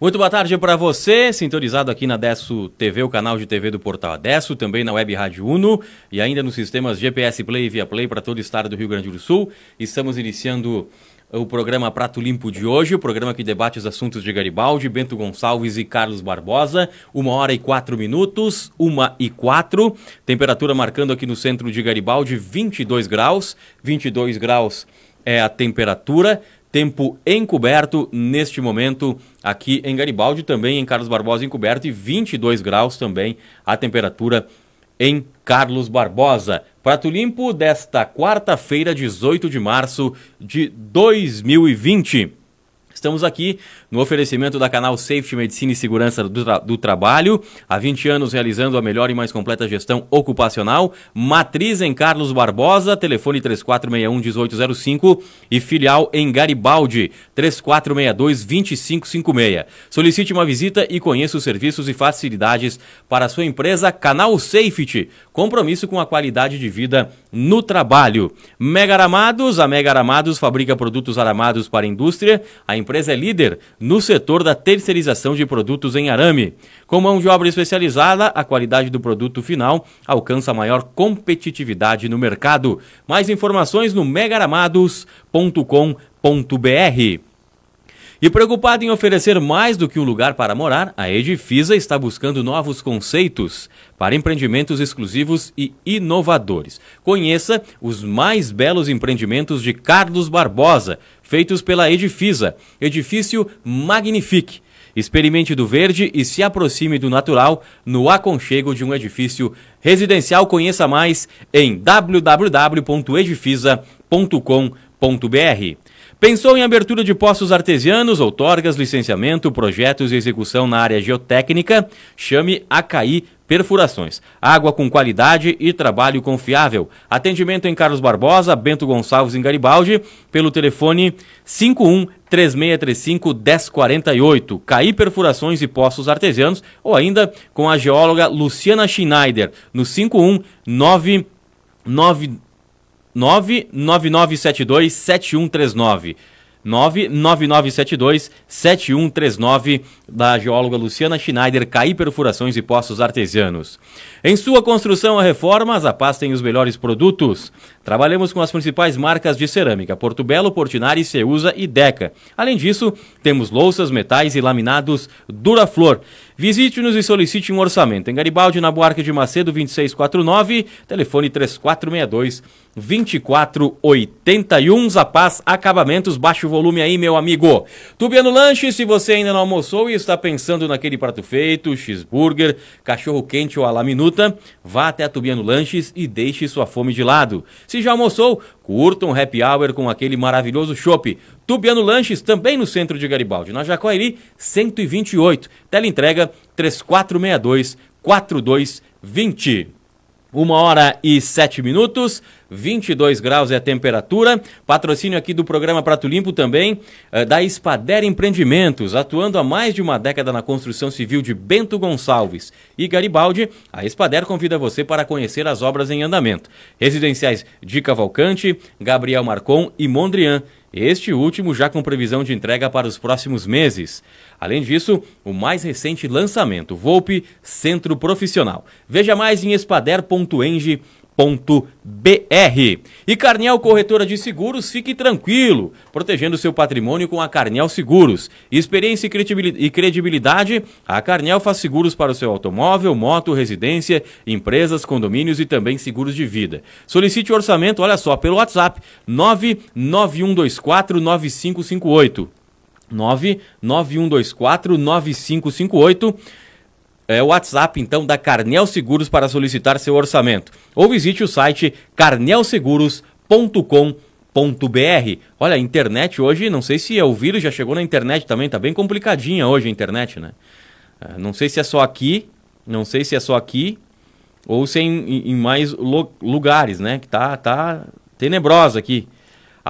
Muito boa tarde para você, sintonizado aqui na Desso TV, o canal de TV do Portal Adesso, também na Web Rádio Uno e ainda nos sistemas GPS Play e Via Play para todo o estado do Rio Grande do Sul. Estamos iniciando o programa Prato Limpo de hoje, o programa que debate os assuntos de Garibaldi, Bento Gonçalves e Carlos Barbosa. Uma hora e quatro minutos, uma e quatro. Temperatura marcando aqui no centro de Garibaldi 22 graus. 22 graus é a temperatura. Tempo encoberto neste momento aqui em Garibaldi, também em Carlos Barbosa encoberto e 22 graus também a temperatura em Carlos Barbosa. Prato Limpo desta quarta-feira, 18 de março de 2020. Estamos aqui no oferecimento da canal Safety Medicina e Segurança do, tra do, Trabalho, há 20 anos realizando a melhor e mais completa gestão ocupacional, matriz em Carlos Barbosa, telefone 3461-1805 e filial em Garibaldi, 3462-2556. Solicite uma visita e conheça os serviços e facilidades para a sua empresa Canal Safety, compromisso com a qualidade de vida no trabalho. Mega Aramados, a Mega Aramados fabrica produtos aramados para a indústria, a empresa é líder no setor da terceirização de produtos em arame. Com mão de obra especializada, a qualidade do produto final alcança maior competitividade no mercado. Mais informações no megaramados.com.br. E preocupado em oferecer mais do que um lugar para morar, a Edifisa está buscando novos conceitos para empreendimentos exclusivos e inovadores. Conheça os mais belos empreendimentos de Carlos Barbosa, feitos pela Edifisa. Edifício Magnifique. Experimente do verde e se aproxime do natural no aconchego de um edifício residencial. Conheça mais em www.edifisa.com.br. Pensou em abertura de postos artesianos, outorgas, licenciamento, projetos e execução na área geotécnica? Chame ACAI Perfurações. Água com qualidade e trabalho confiável. Atendimento em Carlos Barbosa, Bento Gonçalves em Garibaldi, pelo telefone 51 3635 1048. CAI Perfurações e Postos Artesianos, ou ainda com a geóloga Luciana Schneider, no 51 999 99972 7139. 99972-7139 da geóloga Luciana Schneider, CAI Perfurações e Poços Artesianos. Em sua construção ou reformas, a Paz tem os melhores produtos. Trabalhamos com as principais marcas de cerâmica, Porto Belo, Portinari, Ceusa e Deca. Além disso, temos louças, metais e laminados Duraflor. Visite-nos e solicite um orçamento. Em Garibaldi, na Buarque de Macedo, 2649, telefone 3462 2481. Zapaz Acabamentos, baixo volume aí, meu amigo. Tubiano Lanche, se você ainda não almoçou e está pensando naquele prato feito, cheeseburger, cachorro quente ou a la minuta, vá até a Tubiano Lanches e deixe sua fome de lado. Se já almoçou, curta um happy hour com aquele maravilhoso chopp. Tubiano Lanches, também no centro de Garibaldi, na Jacoairi 128. Tela entrega 3462 4220. Uma hora e sete minutos, 22 graus é a temperatura. Patrocínio aqui do programa Prato Limpo também, eh, da Espader Empreendimentos, atuando há mais de uma década na construção civil de Bento Gonçalves e Garibaldi. A Espader convida você para conhecer as obras em andamento. Residenciais de Cavalcante, Gabriel Marcon e Mondrian. Este último já com previsão de entrega para os próximos meses. Além disso, o mais recente lançamento, Volpe Centro Profissional. Veja mais em espader.eng.br. E Carniel Corretora de Seguros, fique tranquilo, protegendo seu patrimônio com a Carniel Seguros. Experiência e credibilidade, a Carniel faz seguros para o seu automóvel, moto, residência, empresas, condomínios e também seguros de vida. Solicite o orçamento, olha só, pelo WhatsApp 99124 9558. 99124 9558. É WhatsApp, então, da Carnel Seguros para solicitar seu orçamento. Ou visite o site carnelseguros.com.br. Olha, a internet hoje, não sei se é o vírus já chegou na internet também, tá bem complicadinha hoje a internet, né? É, não sei se é só aqui, não sei se é só aqui ou se é em, em mais lugares, né? Que tá, tá tenebrosa aqui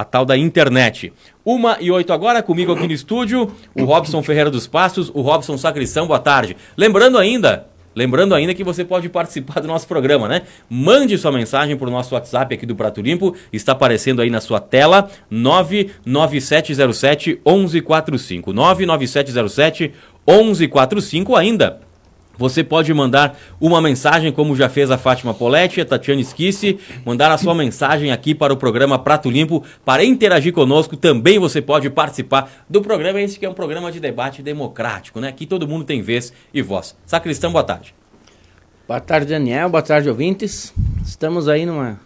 a tal da internet. Uma e oito agora, comigo aqui no estúdio, o Robson Ferreira dos Passos, o Robson Sacristão, boa tarde. Lembrando ainda, lembrando ainda que você pode participar do nosso programa, né? Mande sua mensagem para o nosso WhatsApp aqui do Prato Limpo, está aparecendo aí na sua tela, 99707 1145. 99707 1145 ainda. Você pode mandar uma mensagem, como já fez a Fátima Poletti, a Tatiana Esquisse, mandar a sua mensagem aqui para o programa Prato Limpo, para interagir conosco. Também você pode participar do programa, esse que é um programa de debate democrático, né? Aqui todo mundo tem vez e voz. Sacristão, boa tarde. Boa tarde, Daniel. Boa tarde, ouvintes. Estamos aí numa,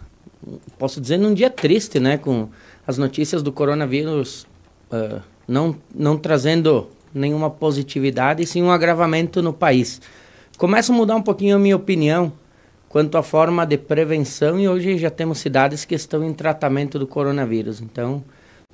posso dizer, num dia triste, né? Com as notícias do coronavírus uh, não, não trazendo nenhuma positividade, sim um agravamento no país começa a mudar um pouquinho a minha opinião quanto à forma de prevenção e hoje já temos cidades que estão em tratamento do coronavírus. Então,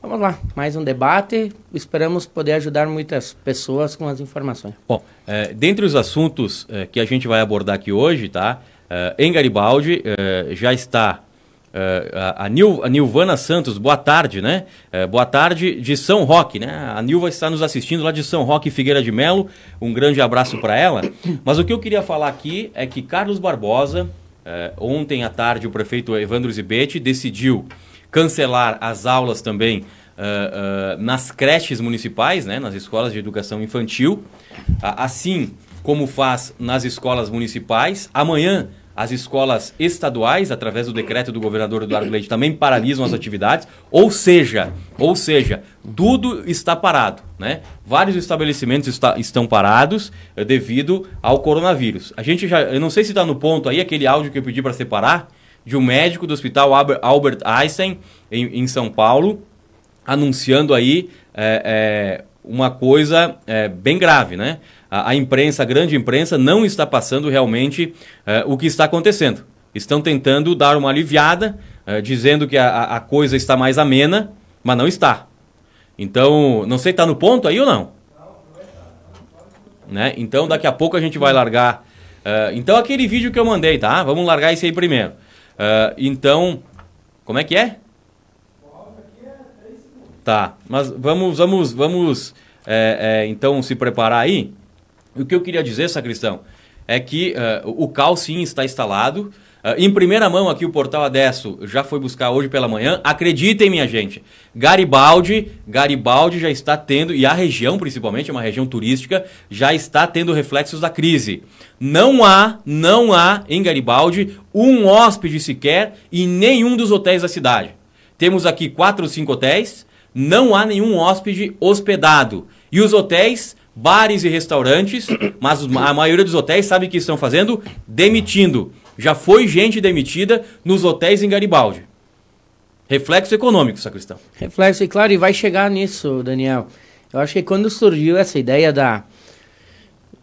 vamos lá, mais um debate. Esperamos poder ajudar muitas pessoas com as informações. Bom, é, dentre os assuntos é, que a gente vai abordar aqui hoje, tá? É, em Garibaldi já está Uh, a, Nil, a Nilvana Santos, boa tarde, né? Uh, boa tarde de São Roque, né? A Nilva está nos assistindo lá de São Roque Figueira de Melo. Um grande abraço para ela. Mas o que eu queria falar aqui é que Carlos Barbosa, uh, ontem à tarde, o prefeito Evandro Zibetti decidiu cancelar as aulas também nas creches municipais, né? Nas escolas de educação infantil, assim como faz nas escolas municipais. Amanhã as escolas estaduais, através do decreto do governador Eduardo Leite, também paralisam as atividades, ou seja, ou seja, tudo está parado, né? Vários estabelecimentos está, estão parados eh, devido ao coronavírus. A gente já, eu não sei se está no ponto aí aquele áudio que eu pedi para separar de um médico do Hospital Albert Einstein em, em São Paulo, anunciando aí é, é, uma coisa bem grave, né? A, a, imprensa, a grande imprensa, não está passando realmente é, o que está acontecendo. Estão tentando dar uma aliviada, é, dizendo que a, a, coisa está mais amena, mas não está. Então, não sei, está no ponto aí ou não? Né? Então, daqui a pouco a gente vai largar. Uh, então, aquele vídeo que eu mandei, tá? Vamos largar esse aí primeiro. Uh, então, como é que é? Tá, mas vamos, vamos, vamos, é, é, então se preparar aí. O que eu queria dizer, sacristão, é que uh, o CAL sim está instalado. Uh, em primeira mão aqui o Portal Adesso já foi buscar hoje pela manhã. Acreditem, minha gente, Garibaldi, Garibaldi já está tendo, e a região principalmente, é uma região turística, já está tendo reflexos da crise. Não há, não há em Garibaldi um hóspede sequer em nenhum dos hotéis da cidade. Temos aqui quatro ou cinco hotéis, não há nenhum hóspede hospedado. E os hotéis, bares e restaurantes, mas a maioria dos hotéis sabe o que estão fazendo? Demitindo. Já foi gente demitida nos hotéis em Garibaldi. Reflexo econômico, sacristão. Reflexo, e claro, e vai chegar nisso, Daniel. Eu acho que quando surgiu essa ideia da,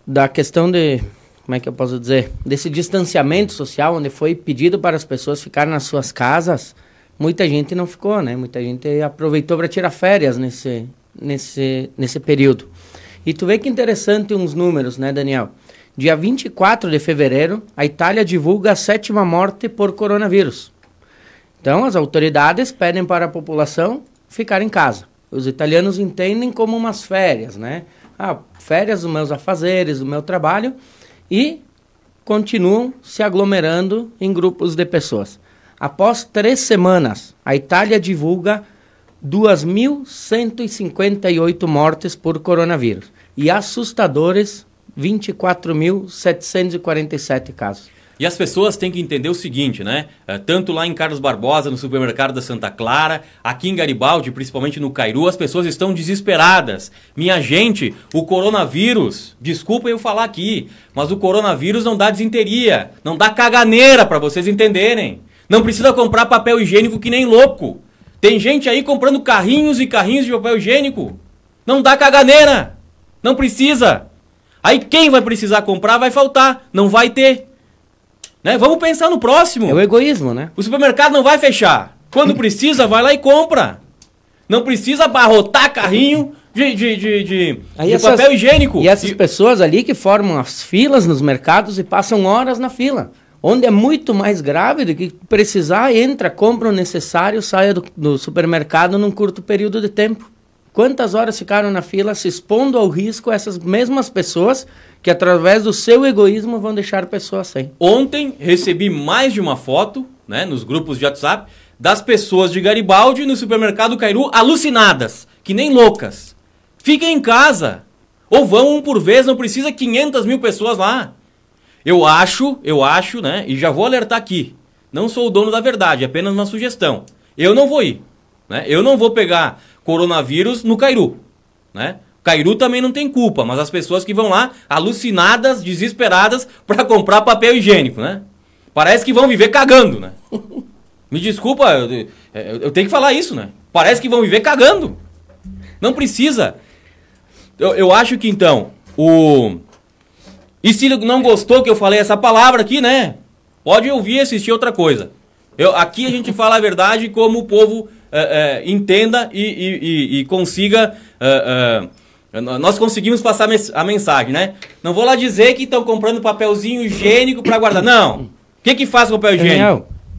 da questão de, como é que eu posso dizer, desse distanciamento social, onde foi pedido para as pessoas ficarem nas suas casas, muita gente não ficou, né? Muita gente aproveitou para tirar férias nesse, nesse, nesse período. E tu vê que interessante uns números, né, Daniel? Dia 24 de fevereiro, a Itália divulga a sétima morte por coronavírus. Então, as autoridades pedem para a população ficar em casa. Os italianos entendem como umas férias, né? Ah, férias dos meus afazeres, do meu trabalho, e continuam se aglomerando em grupos de pessoas. Após três semanas, a Itália divulga 2.158 mortes por coronavírus e assustadores 24.747 casos. E as pessoas têm que entender o seguinte, né? É, tanto lá em Carlos Barbosa, no supermercado da Santa Clara, aqui em Garibaldi, principalmente no Cairu, as pessoas estão desesperadas. Minha gente, o coronavírus, desculpa eu falar aqui, mas o coronavírus não dá desinteria, não dá caganeira para vocês entenderem. Não precisa comprar papel higiênico que nem louco. Tem gente aí comprando carrinhos e carrinhos de papel higiênico. Não dá caganeira. Não precisa. Aí quem vai precisar comprar vai faltar. Não vai ter. Né? Vamos pensar no próximo. É o egoísmo, né? O supermercado não vai fechar. Quando precisa, vai lá e compra. Não precisa abarrotar carrinho de, de, de, de, de essas- papel higiênico. E essas E- pessoas ali que formam as filas nos mercados e passam horas na fila. Onde é muito mais grave do que precisar, entra, compra o necessário, saia do, do supermercado num curto período de tempo. Quantas horas ficaram na fila se expondo ao risco essas mesmas pessoas que, através do seu egoísmo, vão deixar pessoas sem? Ontem recebi mais de uma foto, né, nos grupos de WhatsApp, das pessoas de Garibaldi no supermercado Cairu alucinadas, que nem loucas. Fiquem em casa. Ou vão um por vez, não precisa 500 mil pessoas lá. Eu acho, eu acho, né, e já vou alertar aqui. Não sou o dono da verdade, é apenas uma sugestão. Eu não vou ir, né? Eu não vou pegar coronavírus no Cairu, né? Cairu também não tem culpa, mas as pessoas que vão lá alucinadas, desesperadas para comprar papel higiênico, né? Parece que vão viver cagando, né? Me desculpa, eu, eu- eu tenho que falar isso, né? Parece que vão viver cagando. Não precisa. Eu, eu acho que então, o. E se não gostou que eu falei essa palavra aqui, né? Pode ouvir e assistir outra coisa. Eu, aqui a gente fala a verdade como o povo eh, eh, entenda e, e- e- e consiga. eh, nós conseguimos passar a mensagem, né? Não vou lá dizer que estão comprando papelzinho higiênico para guardar. Não! O que, que faz com papel higiênico?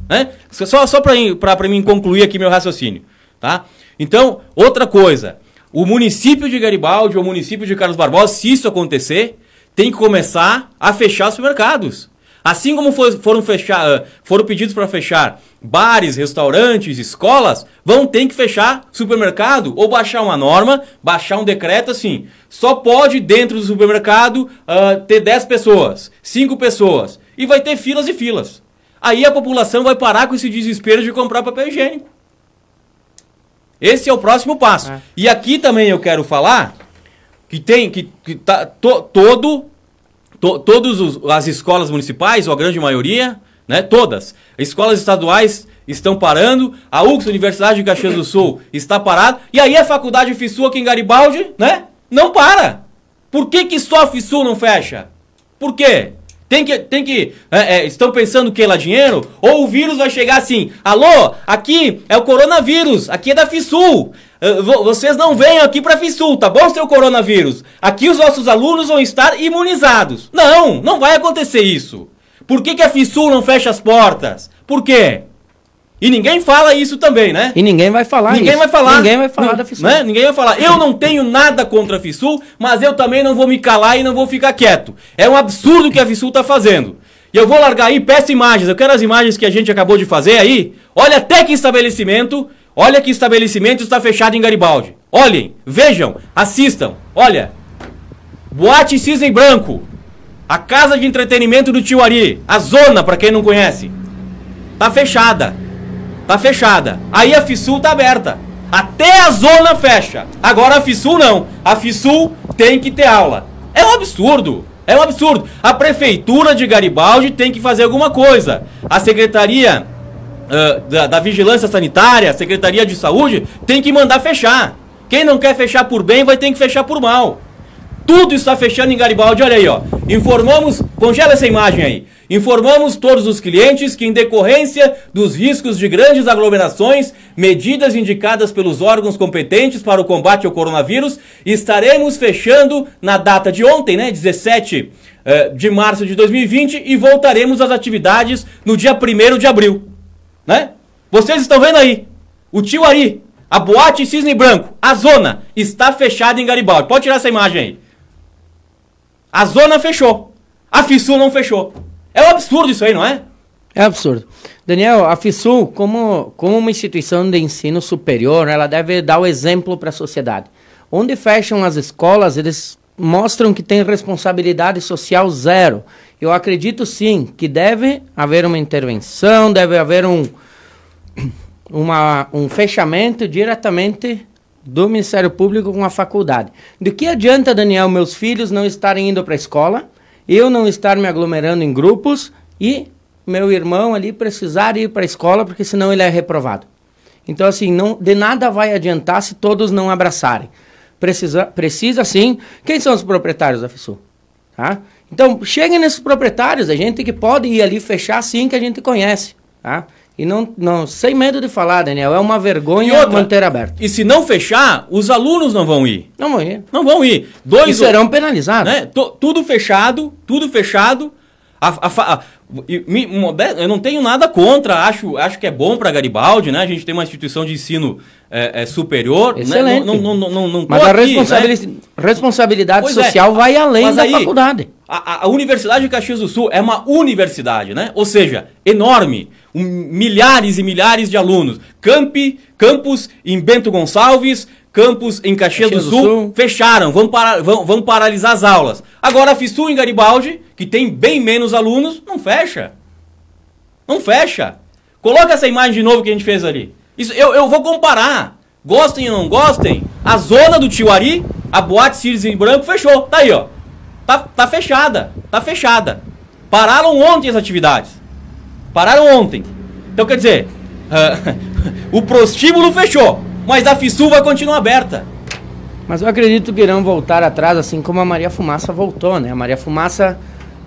Né? Só, só para mim concluir aqui meu raciocínio. Tá? Então, outra coisa. O município de Garibaldi ou o município de Carlos Barbosa, se isso acontecer, tem que começar a fechar os supermercados. Assim como for- foram, fechar, ah, foram pedidos para fechar bares, restaurantes, escolas, vão ter que fechar supermercado ou baixar uma norma, baixar um decreto assim. Só pode dentro do supermercado ah, ter 10 pessoas, 5 pessoas. E vai ter filas e filas. Aí a população vai parar com esse desespero de comprar papel higiênico. Esse é o próximo passo. É. E aqui também eu quero falar que tem que, que tá to- todo to, todas as escolas municipais, ou a grande maioria, né, todas, escolas estaduais estão parando, a UX, Universidade de Caxias do Sul, está parada, e aí a faculdade FISU aqui em Garibaldi, né, não para. Por que que só a FISU não fecha? Por quê? Tem que, tem que, é, é, estão pensando que lá dinheiro? Ou o vírus vai chegar assim, alô, aqui é o coronavírus, aqui é da FISUL, Eh, vo- vocês não venham aqui pra FISUL, tá bom, seu coronavírus? Aqui os nossos alunos vão estar imunizados. Não, não vai acontecer isso. Por que, que a FISUL não fecha as portas? Por quê? E ninguém fala isso também, né? E ninguém vai falar Ninguém isso. vai falar. Ninguém vai falar da FISUL. né? Ninguém vai falar. Eu não tenho nada contra a FISUL, mas eu também não vou me calar e não vou ficar quieto. É um absurdo o que a FISUL tá fazendo. E eu vou largar aí, peço imagens. Eu quero as imagens que a gente acabou de fazer aí. Olha até que estabelecimento. Olha que estabelecimento está fechado em Garibaldi. Olhem, vejam, assistam. Olha. Boate Cisne Branco. A casa de entretenimento do Tio Ari. A zona, pra quem não conhece. Tá fechada. Tá fechada. Aí a FISUL tá aberta. Até a zona fecha. Agora a FISUL não. A FISUL tem que ter aula. É um absurdo. É um absurdo. A prefeitura de Garibaldi tem que fazer alguma coisa. A secretaria ah, da, da Vigilância Sanitária, a Secretaria de Saúde, tem que mandar fechar. Quem não quer fechar por bem vai ter que fechar por mal. Tudo está fechando em Garibaldi, olha aí, ó. Informamos, congela essa imagem aí. Informamos todos os clientes que, em decorrência dos riscos de grandes aglomerações, medidas indicadas pelos órgãos competentes para o combate ao coronavírus, estaremos fechando na data de ontem, né, 17 eh, de março de 2020, e voltaremos às atividades no dia 1 de abril. Né? Vocês estão vendo aí. O tio Ari, a boate Cisne Branco, a zona, está fechada em Garibaldi. Pode tirar essa imagem aí. A zona fechou. A FISUL não fechou. É um absurdo isso aí, não é? É absurdo. Daniel, a FISUL, como, como uma instituição de ensino superior, ela deve dar o exemplo para a sociedade. Onde fecham as escolas, eles mostram que tem responsabilidade social zero. Eu acredito sim que deve haver uma intervenção, deve haver um, uma, um fechamento diretamente do Ministério Público com a faculdade. Do que adianta, Daniel, meus filhos não estarem indo para a escola, eu não estar me aglomerando em grupos e meu irmão ali precisar ir para a escola porque senão ele é reprovado. Então, assim, não, de nada vai adiantar se todos não abraçarem. Precisa, precisa sim. Quem são os proprietários da FISU? Tá? Então, cheguem nesses proprietários, a gente que pode ir ali fechar sim, que a gente conhece. Tá? E não, não, sem medo de falar, Daniel, é uma vergonha outra, manter aberto. E se não fechar, os alunos não vão ir. Não vão ir. Não vão ir. Dois e serão penalizados. Né? tudo fechado, tudo fechado. A, a, a, eu não tenho nada contra, acho, acho que é bom para Garibaldi, né? A gente tem uma instituição de ensino é, é superior. Né? Excelente. Né? Não, não, não, não, Mas a aqui, responsabilidade, né? responsabilidade é. social é. vai além da aí, faculdade. A, a, Universidade de Caxias do Sul é uma universidade, né? Ou seja, enorme, um, milhares e milhares de alunos. Campi, campus em Bento Gonçalves, campus em Caxias, Caxias do, Sul, Sul, fecharam, vão, para, vão, vão paralisar as aulas. Agora a FISU em Garibaldi, que tem bem menos alunos, não fecha. Não fecha. Coloca essa imagem de novo que a gente fez ali. Isso, eu, eu vou comparar. Gostem ou não gostem, a zona do Tiwari, a boate Sirius em branco, fechou. Tá aí, ó. Tá, tá fechada. Tá fechada. Pararam ontem as atividades. Pararam ontem. Então quer dizer, uh, o prostíbulo fechou mas a FISU vai continuar aberta. Mas eu acredito que irão voltar atrás, assim como a Maria Fumaça voltou, né? A Maria Fumaça,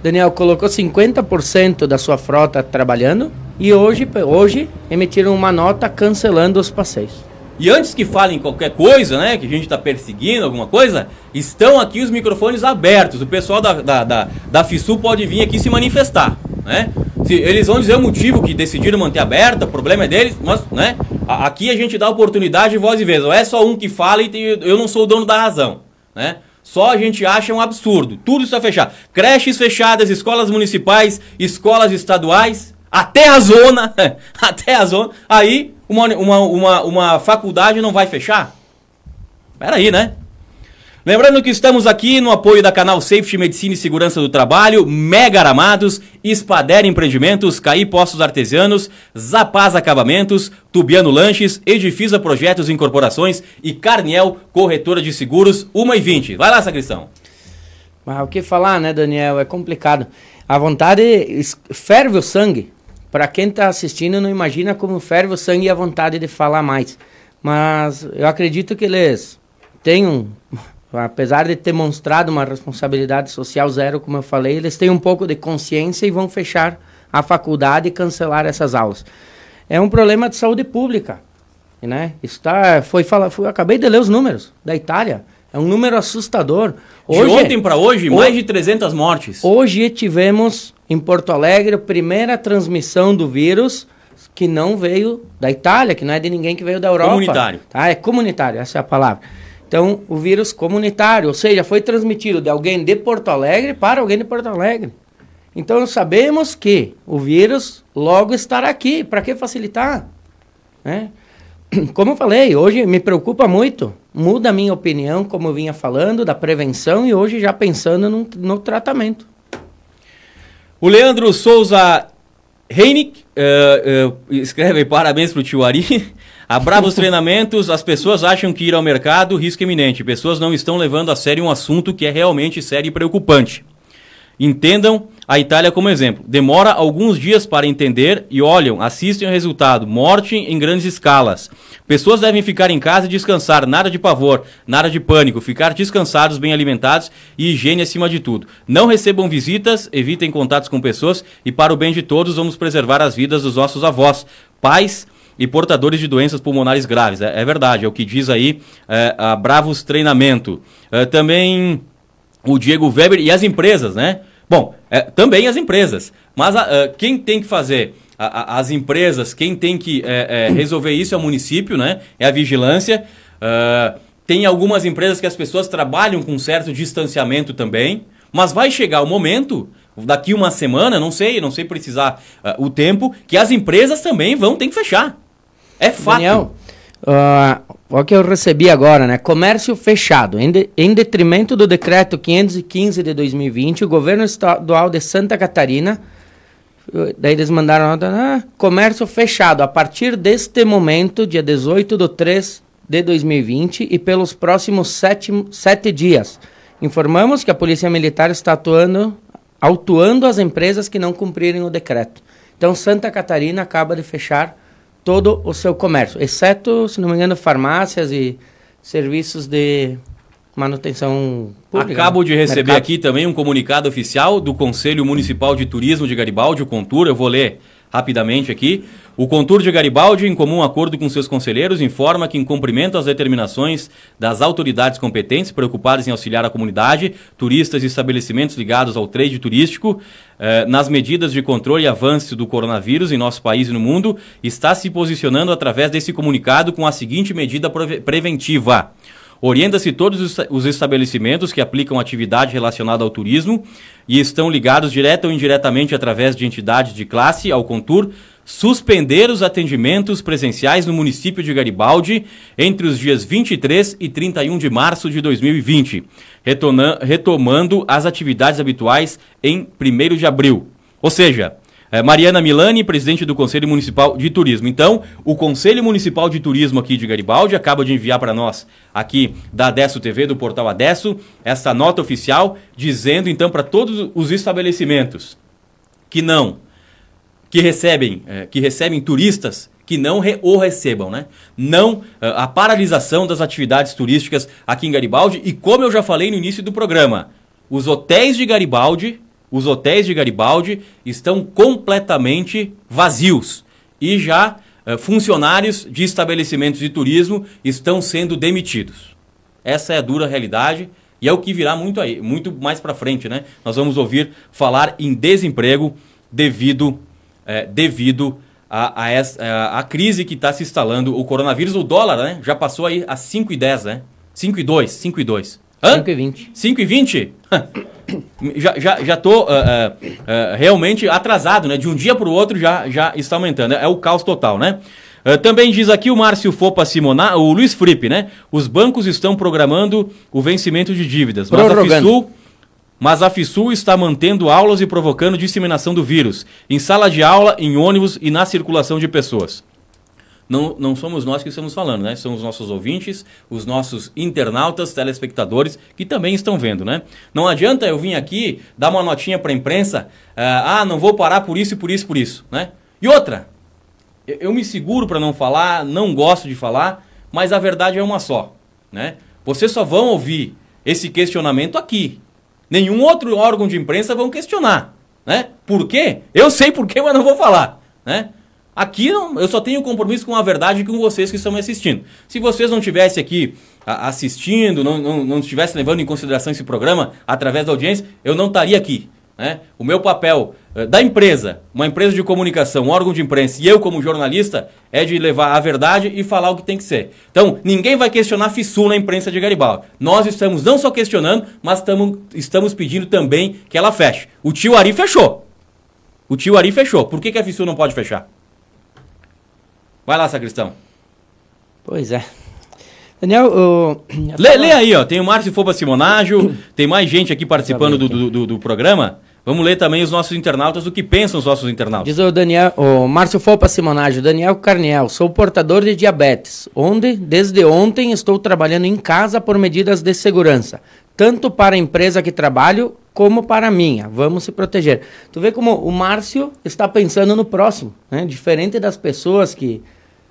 Daniel, colocou 50% da sua frota trabalhando e hoje, hoje emitiram uma nota cancelando os passeios. E antes que falem qualquer coisa, né, que a gente está perseguindo alguma coisa, estão aqui os microfones abertos. O pessoal da, da, da, da FISU pode vir aqui se manifestar, né? Se eles vão dizer o motivo que decidiram manter aberta, o problema é deles, mas, né? Aqui a gente dá oportunidade de voz e vez. Não é só um que fala e tem, eu não sou o dono da razão, né? Só a gente acha um absurdo. Tudo está fechado. Creches fechadas, escolas municipais, escolas estaduais, até a zona, até a zona. Aí uma, uma, uma, uma faculdade não vai fechar? Peraí, né? Lembrando que estamos aqui no apoio da Canal Safety Medicina e Segurança do Trabalho, Mega Aramados, Espader Empreendimentos, Caí Postos Artesianos, Zapaz Acabamentos, Tubiano Lanches, Edifisa Projetos e Incorporações e Carniel Corretora de Seguros, 1 e 20. Vai lá, Sacristão. Mas o que falar, né, Daniel? É complicado. A vontade ferve o sangue. Para quem está assistindo, não imagina como ferve o sangue e a vontade de falar mais. Mas eu acredito que eles têm um apesar de ter mostrado uma responsabilidade social zero, como eu falei, eles têm um pouco de consciência e vão fechar a faculdade e cancelar essas aulas. É um problema de saúde pública, né? Está, foi fala, foi, acabei de ler os números da Itália. É um número assustador. Hoje, de ontem para hoje, mais de 300 mortes. Hoje tivemos em Porto Alegre a primeira transmissão do vírus que não veio da Itália, que não é de ninguém que veio da Europa. Comunitário. Tá? É comunitário, essa é a palavra. Então, o vírus comunitário, ou seja, foi transmitido de alguém de Porto Alegre para alguém de Porto Alegre. Então, sabemos que o vírus logo estará aqui. Para que facilitar? Né? Como eu falei, hoje me preocupa muito. Muda a minha opinião, como eu vinha falando, da prevenção e hoje já pensando no, no tratamento. O Leandro Souza Reinik uh, uh, escreve parabéns para tio Ari. A bravos treinamentos, as pessoas acham que ir ao mercado risco iminente. Pessoas não estão levando a sério um assunto que é realmente sério e preocupante. Entendam a Itália como exemplo. Demora alguns dias para entender e olham, assistem o resultado. Morte em grandes escalas. Pessoas devem ficar em casa e descansar. Nada de pavor, nada de pânico. Ficar descansados, bem alimentados e higiene acima de tudo. Não recebam visitas, evitem contatos com pessoas e, para o bem de todos, vamos preservar as vidas dos nossos avós, pais e portadores de doenças pulmonares graves. É, é verdade, é o que diz aí é, a Bravos Treinamento. É, também o Diego Weber e as empresas, né? Bom, é, também as empresas. Mas a, a, quem tem que fazer a, as empresas, quem tem que é, é, resolver isso é o município, né? É a vigilância. Tem algumas empresas que as pessoas trabalham com certo distanciamento também, mas vai chegar o momento daqui uma semana, não sei, não sei precisar uh, o tempo, que as empresas também vão ter que fechar. É fato. Daniel, uh, o que eu recebi agora, né? Comércio fechado. Em, de, em detrimento do decreto 515 de 2020, o governo estadual de Santa Catarina, daí eles mandaram ah, comércio fechado a partir deste momento, dia 18 de 3 de 2020 e pelos próximos sete, sete dias. Informamos que a Polícia Militar está atuando, autuando as empresas que não cumprirem o decreto. Então, Santa Catarina acaba de fechar todo o seu comércio, exceto, se não me engano, farmácias e serviços de manutenção pública. Acabo de receber Mercado. aqui também um comunicado oficial do Conselho Municipal de Turismo de Garibaldi, o Contura. Eu vou ler rapidamente aqui. O Contur de Garibaldi, em comum acordo com seus conselheiros, informa que, em cumprimento às determinações das autoridades competentes preocupadas em auxiliar a comunidade, turistas e estabelecimentos ligados ao trade turístico, eh, nas medidas de controle e avanço do coronavírus em nosso país e no mundo, está se posicionando através desse comunicado com a seguinte medida preventiva. Orienta-se todos os estabelecimentos que aplicam atividade relacionada ao turismo e estão ligados direta ou indiretamente através de entidades de classe ao Contur suspender os atendimentos presenciais no município de Garibaldi entre os dias 23 e 31 de março de 2020, retomando as atividades habituais em 1 de abril. Ou seja, é, Mariana Milani, presidente do Conselho Municipal de Turismo. Então, o Conselho Municipal de Turismo aqui de Garibaldi acaba de enviar para nós, aqui da Adesso TV, do portal Adesso, essa nota oficial, dizendo então para todos os estabelecimentos que não, que recebem, é, que recebem turistas que não re, o recebam, né? Não é, a paralisação das atividades turísticas aqui em Garibaldi e como eu já falei no início do programa, os hotéis de Garibaldi os hotéis de Garibaldi estão completamente vazios e já eh, funcionários de estabelecimentos de turismo estão sendo demitidos. Essa é a dura realidade e é o que virá muito aí, muito mais para frente, né? Nós vamos ouvir falar em desemprego devido eh, devido a, a, essa, a, crise que está se instalando, o coronavírus, o dólar, né? Já passou aí a 5,10, né? 5,2, 5,2. 5,20. 5,20? já, já, já tô uh, uh, uh, realmente atrasado, né? De um dia para o outro já, já está aumentando. É o caos total, né? também diz aqui o Márcio Fopa Simonar, o Luiz Fripe, né? Os bancos estão programando o vencimento de dívidas. Mas a, FISUL, mas a FISUL está mantendo aulas e provocando disseminação do vírus em sala de aula, em ônibus e na circulação de pessoas não, não somos nós que estamos falando, né? São os nossos ouvintes, os nossos internautas, telespectadores que também estão vendo, né? Não adianta eu vir aqui dar uma notinha para a imprensa, uh, ah, não vou parar por isso, por isso, por isso, né? E outra, eu, eu me seguro para não falar, não gosto de falar, mas a verdade é uma só, né? Vocês só vão ouvir esse questionamento aqui. Nenhum outro órgão de imprensa vão questionar, né? Por quê? Eu sei por quê, mas não vou falar, né? Aqui eu só tenho compromisso com a verdade com vocês que estão me assistindo. Se vocês não estivessem aqui assistindo, não, não, não estivessem levando em consideração esse programa através da audiência, eu não estaria aqui. Né? O meu papel uh, da empresa, uma empresa de comunicação, um órgão de imprensa, e eu como jornalista, é de levar a verdade e falar o que tem que ser. Então, ninguém vai questionar a FISUL na imprensa de Garibaldi. Nós estamos não só questionando, mas tamo, estamos pedindo também que ela feche. O tio Ari fechou. O tio Ari fechou. Por que, que a FISUL não pode fechar? Vai lá, sacristão. Pois é. Daniel, o... lê, lê, aí, ó. Tem o Márcio Foba Simonágio, tem mais gente aqui participando do, do, do, do, programa. Vamos ler também os nossos internautas, o que pensam os nossos internautas. Diz o Daniel, o Márcio Fopa Simonágio, Daniel Carniel, sou portador de diabetes, onde desde ontem estou trabalhando em casa por medidas de segurança, tanto para a empresa que trabalho como para a minha. Vamos se proteger. Tu vê como o Márcio está pensando no próximo, né? Diferente das pessoas que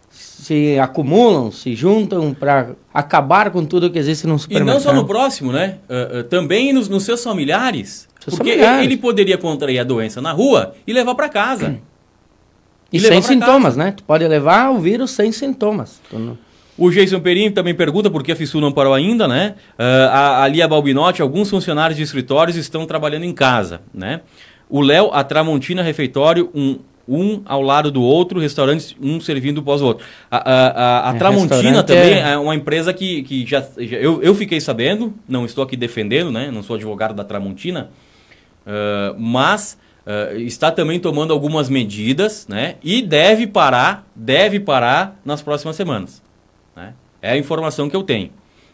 se acumulam, se juntam para acabar com tudo que existe no supermercado. E não só no próximo, né? Uh, uh, também nos, nos, seus familiares. Seus porque familiares. ele poderia contrair a doença na rua e levar para casa. E, e sem sintomas, casa. né? Tu pode levar o vírus sem sintomas. Tu o Jason Perim também pergunta por que a FISU não parou ainda, né? Uh, a, a Lia Balbinotti, alguns funcionários de escritórios estão trabalhando em casa, né? O Léo, a Tramontina Refeitório, um, um ao lado do outro, restaurantes um servindo pós o outro. A, a, a, a é, Tramontina também é... é... uma empresa que, que já, já, eu, eu fiquei sabendo, não estou aqui defendendo, né? Não sou advogado da Tramontina, uh, mas uh, está também tomando algumas medidas, né? E deve parar, deve parar nas próximas semanas. Né? É a informação que eu tenho.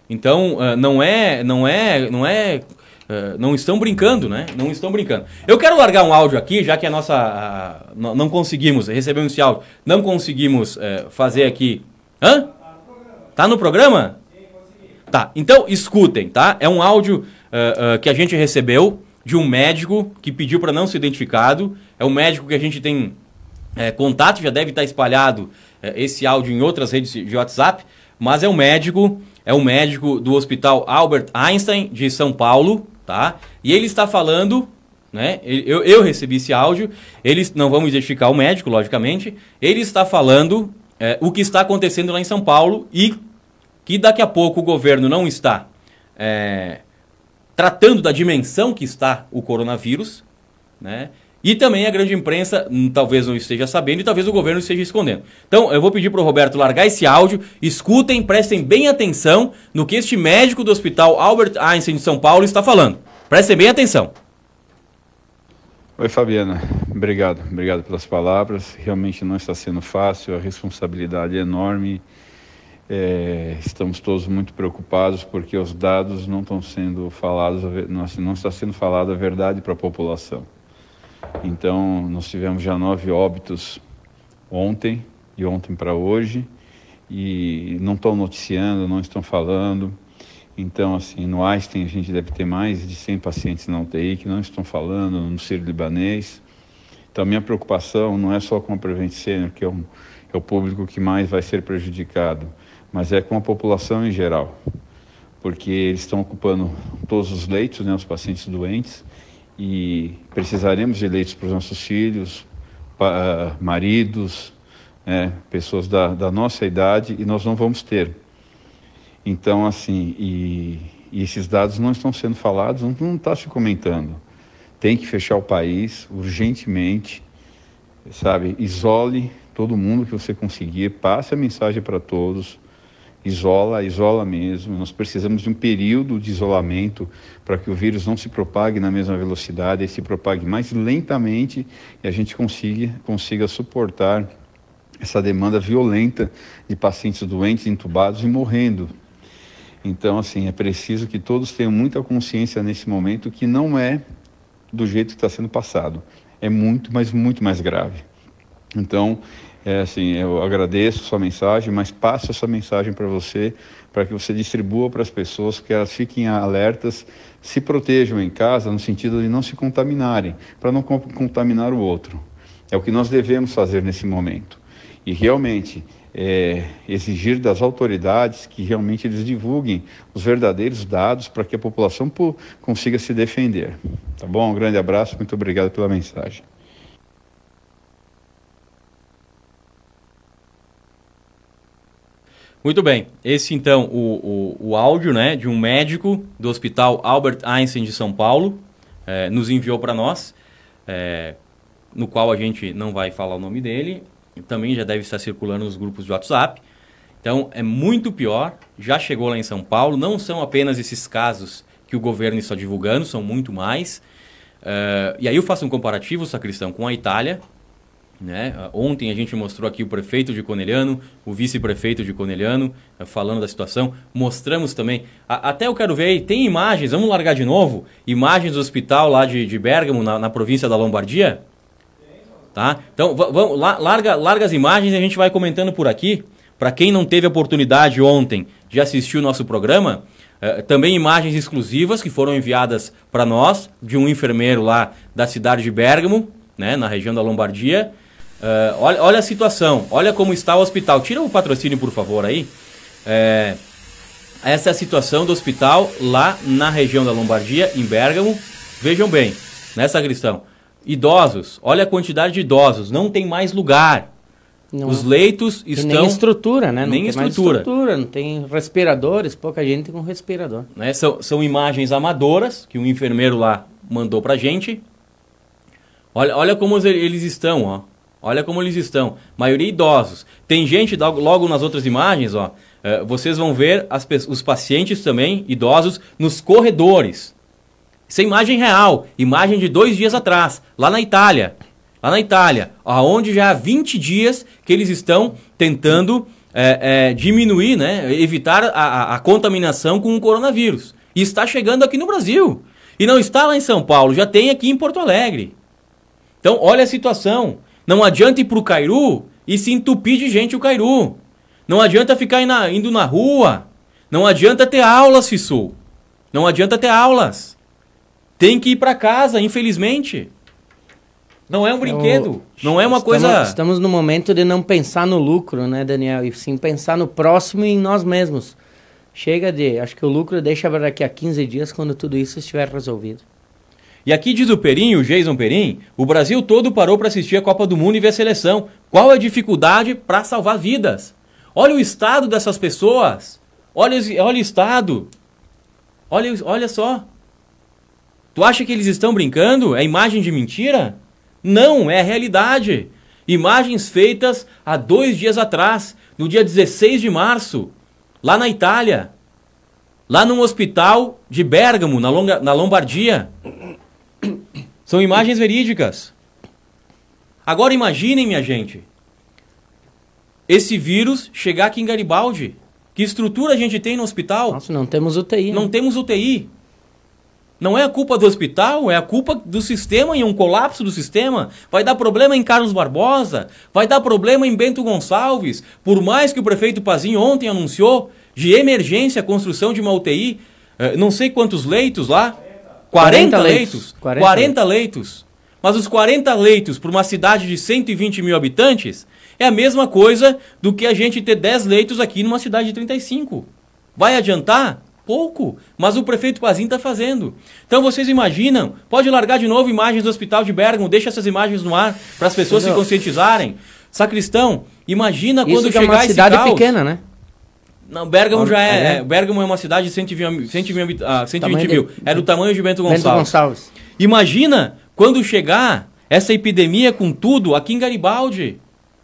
Então, uh, não é, não é, não é, uh, não estão brincando, né? Não estão brincando. Eu quero largar um áudio aqui, já que a nossa, não conseguimos, recebemos esse áudio, não conseguimos eh, fazer aqui. Hã? Tá no programa? Tá, então escutem, tá? É um áudio que a gente recebeu de um médico que pediu para não ser identificado. É um médico que a gente tem contato, já deve estar espalhado é, esse áudio em outras redes de WhatsApp, mas é um médico, é um médico do Hospital Albert Einstein de São Paulo, tá? E ele está falando, né? Eu, eu recebi esse áudio. Eles não vamos identificar o médico, logicamente. Ele está falando é, o que está acontecendo lá em São Paulo e que daqui a pouco o governo não está é, tratando da dimensão que está o coronavírus, né? E também a grande imprensa hum, talvez não esteja sabendo e talvez o governo esteja escondendo. Então eu vou pedir para o Roberto largar esse áudio, escutem, prestem bem atenção no que este médico do Hospital Albert Einstein de São Paulo está falando. Prestem bem atenção. Oi, Fabiana. Obrigado. Obrigado pelas palavras. Realmente não está sendo fácil, a responsabilidade é enorme. É, estamos todos muito preocupados porque os dados não estão sendo falados, não, não está sendo falada a verdade para a população. Então, nós tivemos já nove óbitos ontem e ontem para hoje e não estão noticiando, não estão falando. Então, assim, no Einstein a gente deve ter mais de 100 pacientes na UTI que não estão falando, no Ciro Libanês. Então, minha preocupação não é só com a Prevent Senior, que é, um, é o público que mais vai ser prejudicado, mas é com a população em geral, porque eles estão ocupando todos os leitos, né, os pacientes doentes, e precisaremos de leitos para os nossos filhos, para, maridos, né, pessoas da, da, nossa idade, e nós não vamos ter. Então, assim, e, e esses dados não estão sendo falados, não está se comentando. Tem que fechar o país urgentemente, sabe? Isole todo mundo que você conseguir, passe a mensagem para todos isola, isola mesmo. Nós precisamos de um período de isolamento para que o vírus não se propague na mesma velocidade, e se propague mais lentamente e a gente consiga, consiga suportar essa demanda violenta de pacientes doentes, entubados e morrendo. Então, assim, é preciso que todos tenham muita consciência nesse momento que não é do jeito que está sendo passado. É muito, mas muito mais grave. Então, é assim, eu agradeço sua mensagem, mas passo essa mensagem para você, para que você distribua para as pessoas, que elas fiquem alertas, se protejam em casa, no sentido de não se contaminarem, para não contaminar o outro. É o que nós devemos fazer nesse momento. E realmente, é, exigir das autoridades que realmente eles divulguem os verdadeiros dados para que a população consiga se defender. Tá bom? Um grande abraço, muito obrigado pela mensagem. Muito bem. Esse, então, o, o, o, áudio né, de um médico do Hospital Albert Einstein de São Paulo é, nos enviou para nós, é, no qual a gente não vai falar o nome dele. Também já deve estar circulando nos grupos de WhatsApp. Então, é muito pior. Já chegou lá em São Paulo. Não são apenas esses casos que o governo está divulgando, são muito mais. Uh, e aí eu faço um comparativo, Sacristão, com a Itália, né? Ontem a gente mostrou aqui o prefeito de Coneliano, o vice-prefeito de Coneliano, eh, falando da situação. Mostramos também. A, até eu quero ver aí, tem imagens, vamos largar de novo? Imagens do hospital lá de, de Bergamo, na, na província da Lombardia? Tá? Então, vamos, larga, larga as imagens e a gente vai comentando por aqui. Para quem não teve oportunidade ontem de assistir o nosso programa, eh, também imagens exclusivas que foram enviadas para nós, de um enfermeiro lá da cidade de Bergamo, né, na região da Lombardia. Uh, olha, olha a situação, olha como está o hospital. Tira o patrocínio, por favor, aí. É, essa é a situação do hospital lá na região da Lombardia, em Bergamo. Vejam bem, nessa questão. Idosos, olha a quantidade de idosos, não tem mais lugar. Não. Os leitos estão. nem estrutura, né? Não nem estrutura. estrutura. Não tem respiradores, pouca gente com respirador. Né? São, são imagens amadoras que um enfermeiro lá mandou pra gente. Olha, olha como eles estão, ó. Olha como eles estão. Maioria idosos. Tem gente, logo nas outras imagens, ó, é, vocês vão ver as, os pacientes também, idosos, nos corredores. Isso é imagem real. Imagem de dois dias atrás, lá na Itália. Lá na Itália, onde já há 20 dias que eles estão tentando é, é, diminuir, né, evitar a, a, a contaminação com o coronavírus. E está chegando aqui no Brasil. E não está lá em São Paulo, já tem aqui em Porto Alegre. Então, olha a situação. Não adianta ir para o Cairu e se entupir de gente o Cairu. Não adianta ficar indo na rua. Não adianta ter aulas, Fissu. Não adianta ter aulas. Tem que ir para casa, infelizmente. Não é um brinquedo. Não é uma estamos, coisa. Estamos no momento de não pensar no lucro, né, Daniel? E sim pensar no próximo e em nós mesmos. Chega de. Acho que o lucro deixa para daqui a 15 dias quando tudo isso estiver resolvido. E aqui diz o Perim, o Jason Perim, o Brasil todo parou para assistir a Copa do Mundo e ver a seleção. Qual a dificuldade para salvar vidas? Olha o estado dessas pessoas. Olha, olha o estado. Olha, olha só. Tu acha que eles estão brincando? É imagem de mentira? Não, é a realidade. Imagens feitas há dois dias atrás, no dia 16 de março, lá na Itália, lá num hospital de Bergamo, na, Longa, na Lombardia. São imagens verídicas. Agora imaginem, minha gente, esse vírus chegar aqui em Garibaldi. Que estrutura a gente tem no hospital? Nossa, não temos UTI. Não né? temos UTI. Não é a culpa do hospital, é a culpa do sistema e um colapso do sistema. Vai dar problema em Carlos Barbosa, vai dar problema em Bento Gonçalves. Por mais que o prefeito Pazinho ontem anunciou de emergência a construção de uma UTI, eh, não sei quantos leitos lá, 40, 40 leitos. 40, 40 leitos. Mas os 40 leitos para uma cidade de 120 mil habitantes é a mesma coisa do que a gente ter 10 leitos aqui numa cidade de 35. Vai adiantar? Pouco. Mas o prefeito Pazinho está fazendo. Então vocês imaginam, pode largar de novo imagens do hospital de Bergamo, deixa essas imagens no ar para as pessoas se conscientizarem. Sacristão, imagina Isso quando chegar é uma cidade caos. pequena, né? Não, Bergamo já é, é, é. Bergamo é uma cidade de 120, 120, ah, 120 mil. É do tamanho de Bento Gonçalves. Bento Gonçalves. Imagina quando chegar essa epidemia com tudo aqui em Garibaldi.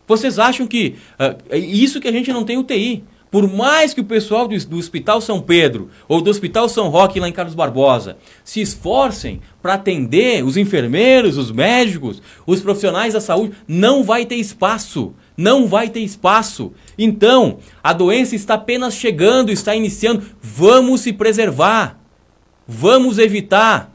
Vocês acham que uh, isso que a gente não tem UTI? Por mais que o pessoal do, do, Hospital São Pedro ou do Hospital São Roque lá em Carlos Barbosa se esforcem para atender os enfermeiros, os médicos, os profissionais da saúde, não vai ter espaço. Não vai ter espaço. Então, a doença está apenas chegando, está iniciando. Vamos se preservar. Vamos evitar.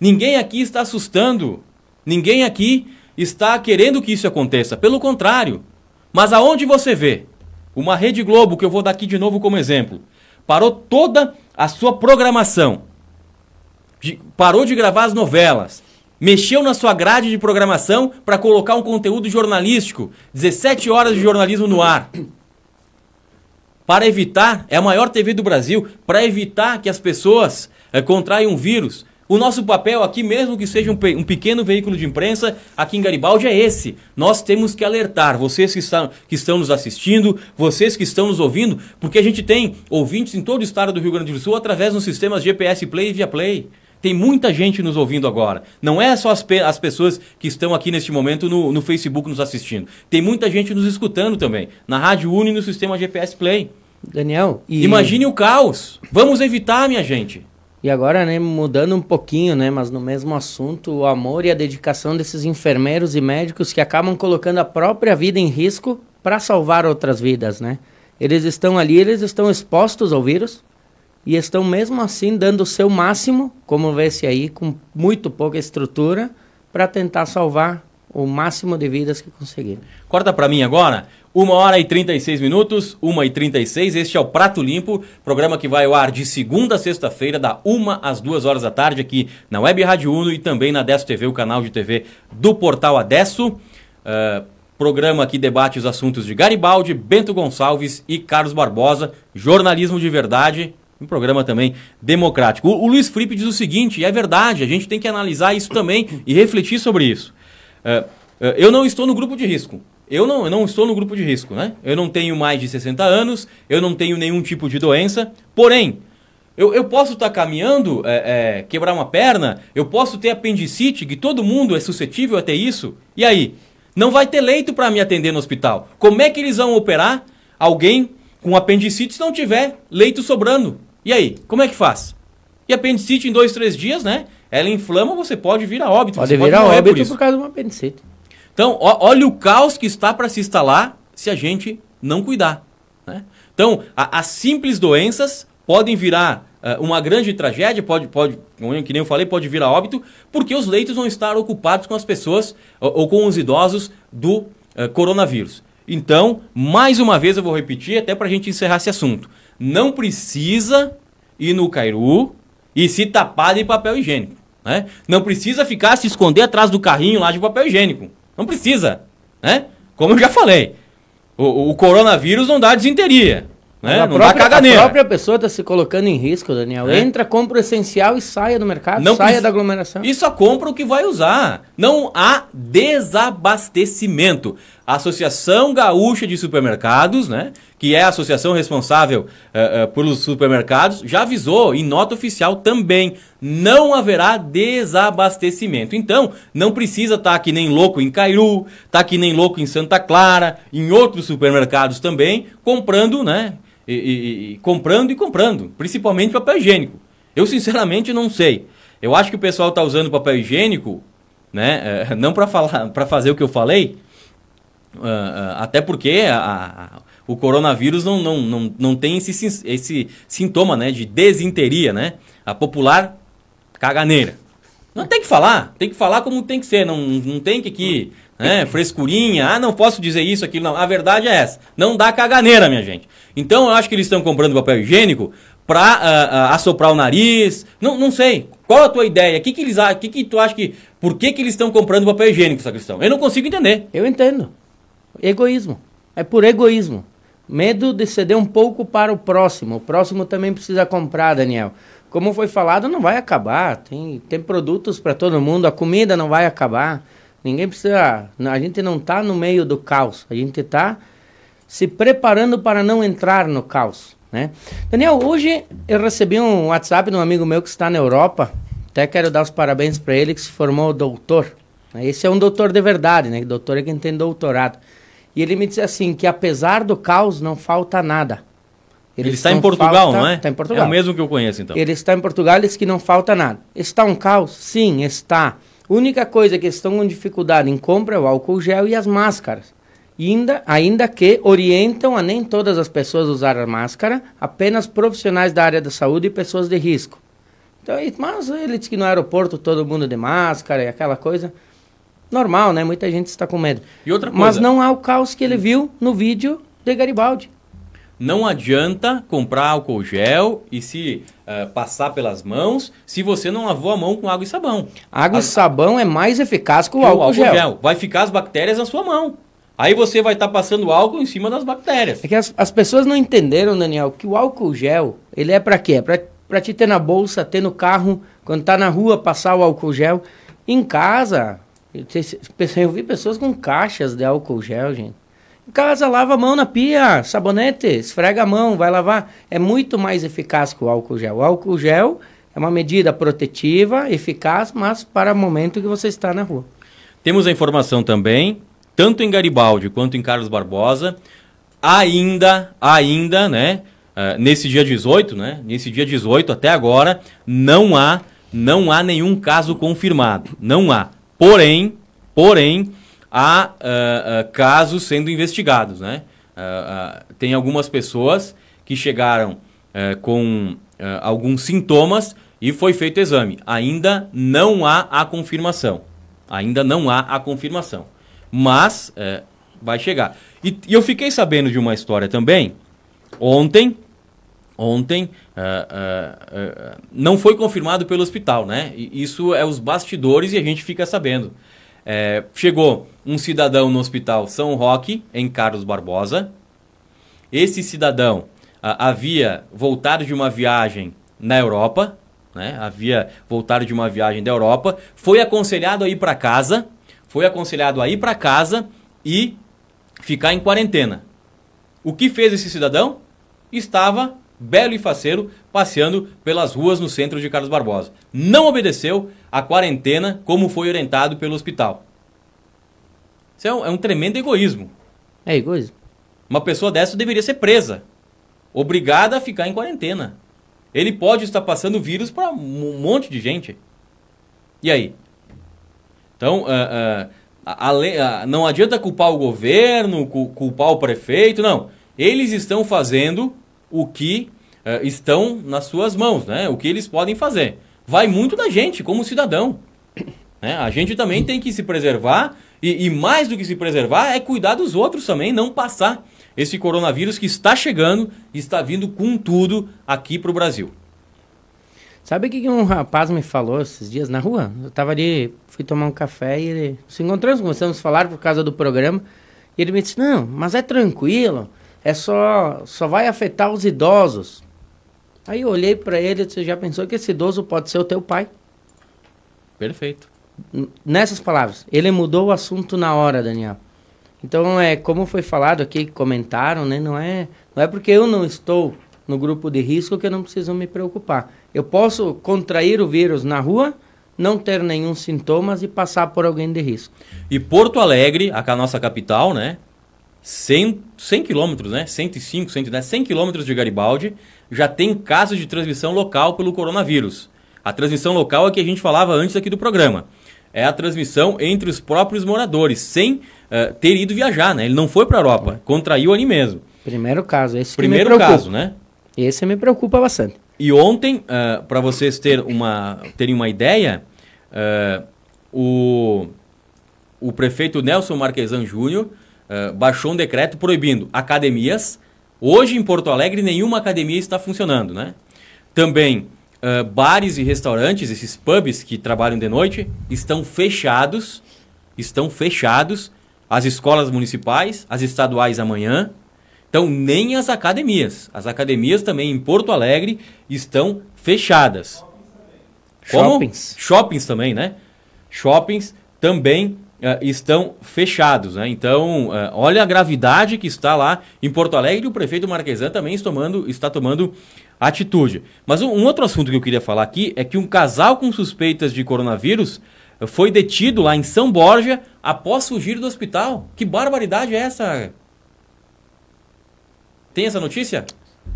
Ninguém aqui está assustando. Ninguém aqui está querendo que isso aconteça. Pelo contrário. Mas aonde você vê uma Rede Globo, que eu vou dar aqui de novo como exemplo, parou toda a sua programação, parou de gravar as novelas, mexeu na sua grade de programação para colocar um conteúdo jornalístico, 17 horas de jornalismo no ar. Para evitar, é a maior TV do Brasil, para evitar que as pessoas é, contraiam um vírus, o nosso papel aqui, mesmo que seja um, um, pequeno veículo de imprensa, aqui em Garibaldi, é esse. Nós temos que alertar vocês que estão, que estão nos assistindo, vocês que estão nos ouvindo, porque a gente tem ouvintes em todo o estado do Rio Grande do Sul através dos sistemas GPS Play e Via Play. Tem muita gente nos ouvindo agora. Não é só as, pe as pessoas que estão aqui neste momento no, no Facebook nos assistindo. Tem muita gente nos escutando também. Na Rádio Uni e no sistema GPS Play. Daniel, e... imagine o caos. Vamos evitar, minha gente. E agora, né, mudando um pouquinho, né, mas no mesmo assunto, o amor e a dedicação desses enfermeiros e médicos que acabam colocando a própria vida em risco para salvar outras vidas, né? Eles estão ali, eles estão expostos ao vírus e estão mesmo assim dando o seu máximo, como vê-se aí, com muito pouca estrutura, para tentar salvar o máximo de vidas que conseguiram. Corta para mim agora. 1 hora e 36 minutos, 1 e 36. Este é o Prato Limpo, programa que vai ao ar de segunda a sexta-feira, da 1 às 2 horas da tarde, aqui na Web Rádio Uno e também na Adesso TV, o canal de TV do portal Adesso. Uh, programa que debate os assuntos de Garibaldi, Bento Gonçalves e Carlos Barbosa. Jornalismo de verdade. Um programa também democrático. O, o Luiz Felipe diz o seguinte, e é verdade, a gente tem que analisar isso também e refletir sobre isso. Uh, uh, eu não estou no grupo de risco. Eu não, eu não estou no grupo de risco, né? Eu não tenho mais de 60 anos, eu não tenho nenhum tipo de doença. Porém, eu, eu posso estar tá caminhando, é, é, quebrar uma perna, eu posso ter apendicite, que todo mundo é suscetível a ter isso. E aí? Não vai ter leito para me atender no hospital. Como é que eles vão operar alguém com apendicite se não tiver leito sobrando? E aí? Como é que faz? E apendicite em dois, três dias, né? Ela inflama, você pode vir a óbito. Pode vir a óbito por, por causa de uma apendicite. Então, ó, olha o caos que está para se instalar se a gente não cuidar. Né? Então, a, as simples doenças podem virar uh, uma grande tragédia, pode, pode, que nem eu falei, pode virar óbito, porque os leitos vão estar ocupados com as pessoas ou, ou com os idosos do uh, coronavírus. Então, mais uma vez eu vou repetir, até para a gente encerrar esse assunto. Não precisa ir no Cairu e se tapar de papel higiênico. Né? Não precisa ficar se esconder atrás do carrinho lá de papel higiênico. Não precisa, né? Como eu já falei, o, o coronavírus não dá desinteria. Né? A, própria, dá caganeira. a própria pessoa está se colocando em risco, Daniel. É. Entra, compra o essencial e saia do mercado, Não saia da aglomeração. E só compra o que vai usar. Não há desabastecimento. A Associação Gaúcha de Supermercados, né, que é a associação responsável eh, eh, pelos supermercados, já avisou em nota oficial também. Não haverá desabastecimento. Então, não precisa estar que nem louco em Cairu, tá que nem louco em Santa Clara, em outros supermercados também, comprando, né? E, e- e- comprando e comprando, principalmente papel higiênico. Eu sinceramente não sei. Eu acho que o pessoal está usando papel higiênico, né? eh, não para falar, para fazer o que eu falei, até porque a- a- o coronavírus não, não, não, não tem esse, esse sintoma, né, de desinteria, né? A popular caganeira. Não tem que falar, tem que falar como tem que ser, não, não tem que aqui, né, frescurinha, ah, não posso dizer isso, aquilo, não. A verdade é essa, não dá caganeira, minha gente. Então eu acho que eles estão comprando papel higiênico pra ah, ah, assoprar o nariz, não, não sei. Qual a tua ideia? O que que eles, que que tu acha que, por que que eles estão comprando papel higiênico, sacristão? Eu não consigo entender. Eu entendo. Egoísmo. É por egoísmo. Medo de ceder um pouco para o próximo. O próximo também precisa comprar, Daniel. Como foi falado, não vai acabar. Tem, tem produtos para todo mundo. A comida não vai acabar. Ninguém precisa. A gente não está no meio do caos. A gente está se preparando para não entrar no caos. Né? Daniel, hoje eu recebi um WhatsApp de um amigo meu que está na Europa. Até quero dar os parabéns para ele que se formou doutor. Esse é um doutor de verdade, né? Doutor é quem tem doutorado. E ele me disse assim que apesar do caos não falta nada. Ele Eles está em Portugal, falta- não é? Está em Portugal. É o mesmo que eu conheço, então. Ele está em Portugal e diz que não falta nada. Está um caos? Sim, está. Única coisa que estão com dificuldade em compra é o álcool gel e as máscaras. Ainda, ainda que orientam a nem todas as pessoas usar a máscara, apenas profissionais da área da saúde e pessoas de risco. Então, mas ele diz que no aeroporto todo mundo de máscara e aquela coisa. Normal, né? Muita gente está com medo. E outra Mas coisa- não há o caos que ele viu no vídeo de Garibaldi. Não adianta comprar álcool gel e se eh, passar pelas mãos se você não lavou a mão com água e sabão. Água A- e sabão é mais eficaz que o Que álcool, gel. Vai ficar as bactérias na sua mão. Aí você vai estar passando álcool em cima das bactérias. É que as, as pessoas não entenderam, Daniel, que o álcool gel, ele é pra quê? É pra te ter na bolsa, ter no carro, quando tá na rua, passar o álcool gel. Em casa, eu, vi pessoas com caixas de álcool gel, gente. Em casa, lava a mão na pia, sabonete, esfrega a mão, vai lavar. É muito mais eficaz que o álcool gel. O álcool gel é uma medida protetiva, eficaz, mas para o momento que você está na rua. Temos a informação também, tanto em Garibaldi quanto em Carlos Barbosa, ainda, ainda, né, eh, nesse dia 18, né, nesse dia 18 até agora, não há, não há nenhum caso confirmado, não há. Porém, porém, há ah, ah, casos sendo investigados, né. Ah, tem algumas pessoas que chegaram eh, com alguns sintomas e foi feito exame. Ainda não há a confirmação. Ainda não há a confirmação. Mas é, vai chegar. E, e eu fiquei sabendo de uma história também. Ontem, ontem, ah, ah, ah, não foi confirmado pelo hospital, né? Isso é os bastidores e a gente fica sabendo. É, chegou um cidadão no hospital São Roque, em Carlos Barbosa. Esse cidadão havia voltado de uma viagem na Europa, né? Havia voltado de uma viagem da Europa, foi aconselhado a ir para casa, foi aconselhado a ir para casa e ficar em quarentena. O que fez esse cidadão? Estava belo e faceiro passeando pelas ruas no centro de Carlos Barbosa. Não obedeceu à quarentena como foi orientado pelo hospital. Isso é um, é um tremendo egoísmo. É egoísmo. Uma pessoa dessa deveria ser presa, obrigada a ficar em quarentena. Ele pode estar passando vírus para um monte de gente. E aí? Então, ah, ah, a- a lei- ah, não adianta culpar o governo, cu- culpar o prefeito, não. Eles estão fazendo o que ah, estão nas suas mãos, né? O que eles podem fazer. Vai muito da gente, como cidadão. né? A gente também tem que se preservar e, e mais do que se preservar é cuidar dos outros também, não passar esse coronavírus que está chegando está vindo com tudo aqui para o Brasil. Sabe o que um rapaz me falou esses dias na rua? Eu tava ali, fui tomar um café e ele encontramos, começamos a falar por causa do programa. E ele me disse: Não, mas é tranquilo, é só, só vai afetar os idosos. Aí eu olhei para ele e disse, já pensou que esse idoso pode ser o teu pai? Perfeito. Nessas palavras, ele mudou o assunto na hora, Daniel. Então, é como foi falado aqui, comentaram, né? Não é, não é porque eu não estou no grupo de risco que eu não preciso me preocupar. Eu posso contrair o vírus na rua, não ter nenhum sintomas e passar por alguém de risco. E Porto Alegre, a nossa capital, né? 100, 100 quilômetros, né? 105, 110, 100 quilômetros de Garibaldi, já tem casos de transmissão local pelo coronavírus. A transmissão local é que a gente falava antes aqui do programa. É a transmissão entre os próprios moradores, sem uh, ter ido viajar, né? Ele não foi para a Europa, contraiu ali mesmo. Primeiro caso, esse Primeiro caso, né? Esse me preocupa bastante. E ontem, uh, eh, para vocês ter uma, terem uma ideia, uh, o, o prefeito Nelson Marquesan Júnior uh, baixou um decreto proibindo academias. Hoje, em Porto Alegre, nenhuma academia está funcionando, né? Também bares e restaurantes, esses pubs que trabalham de noite, estão fechados. Estão fechados. As escolas municipais, as estaduais amanhã, então, nem as academias. As academias também em Porto Alegre estão fechadas. Como? Shoppings. Shoppings também, né? Shoppings também uh, estão fechados, né? Então, uh, olha a gravidade que está lá em Porto Alegre e o prefeito Marquesan também está tomando, está tomando atitude. Mas um, um outro assunto que eu queria falar aqui é que um casal com suspeitas de coronavírus foi detido lá em São Borja após fugir do hospital. Que barbaridade é essa? Tem essa notícia?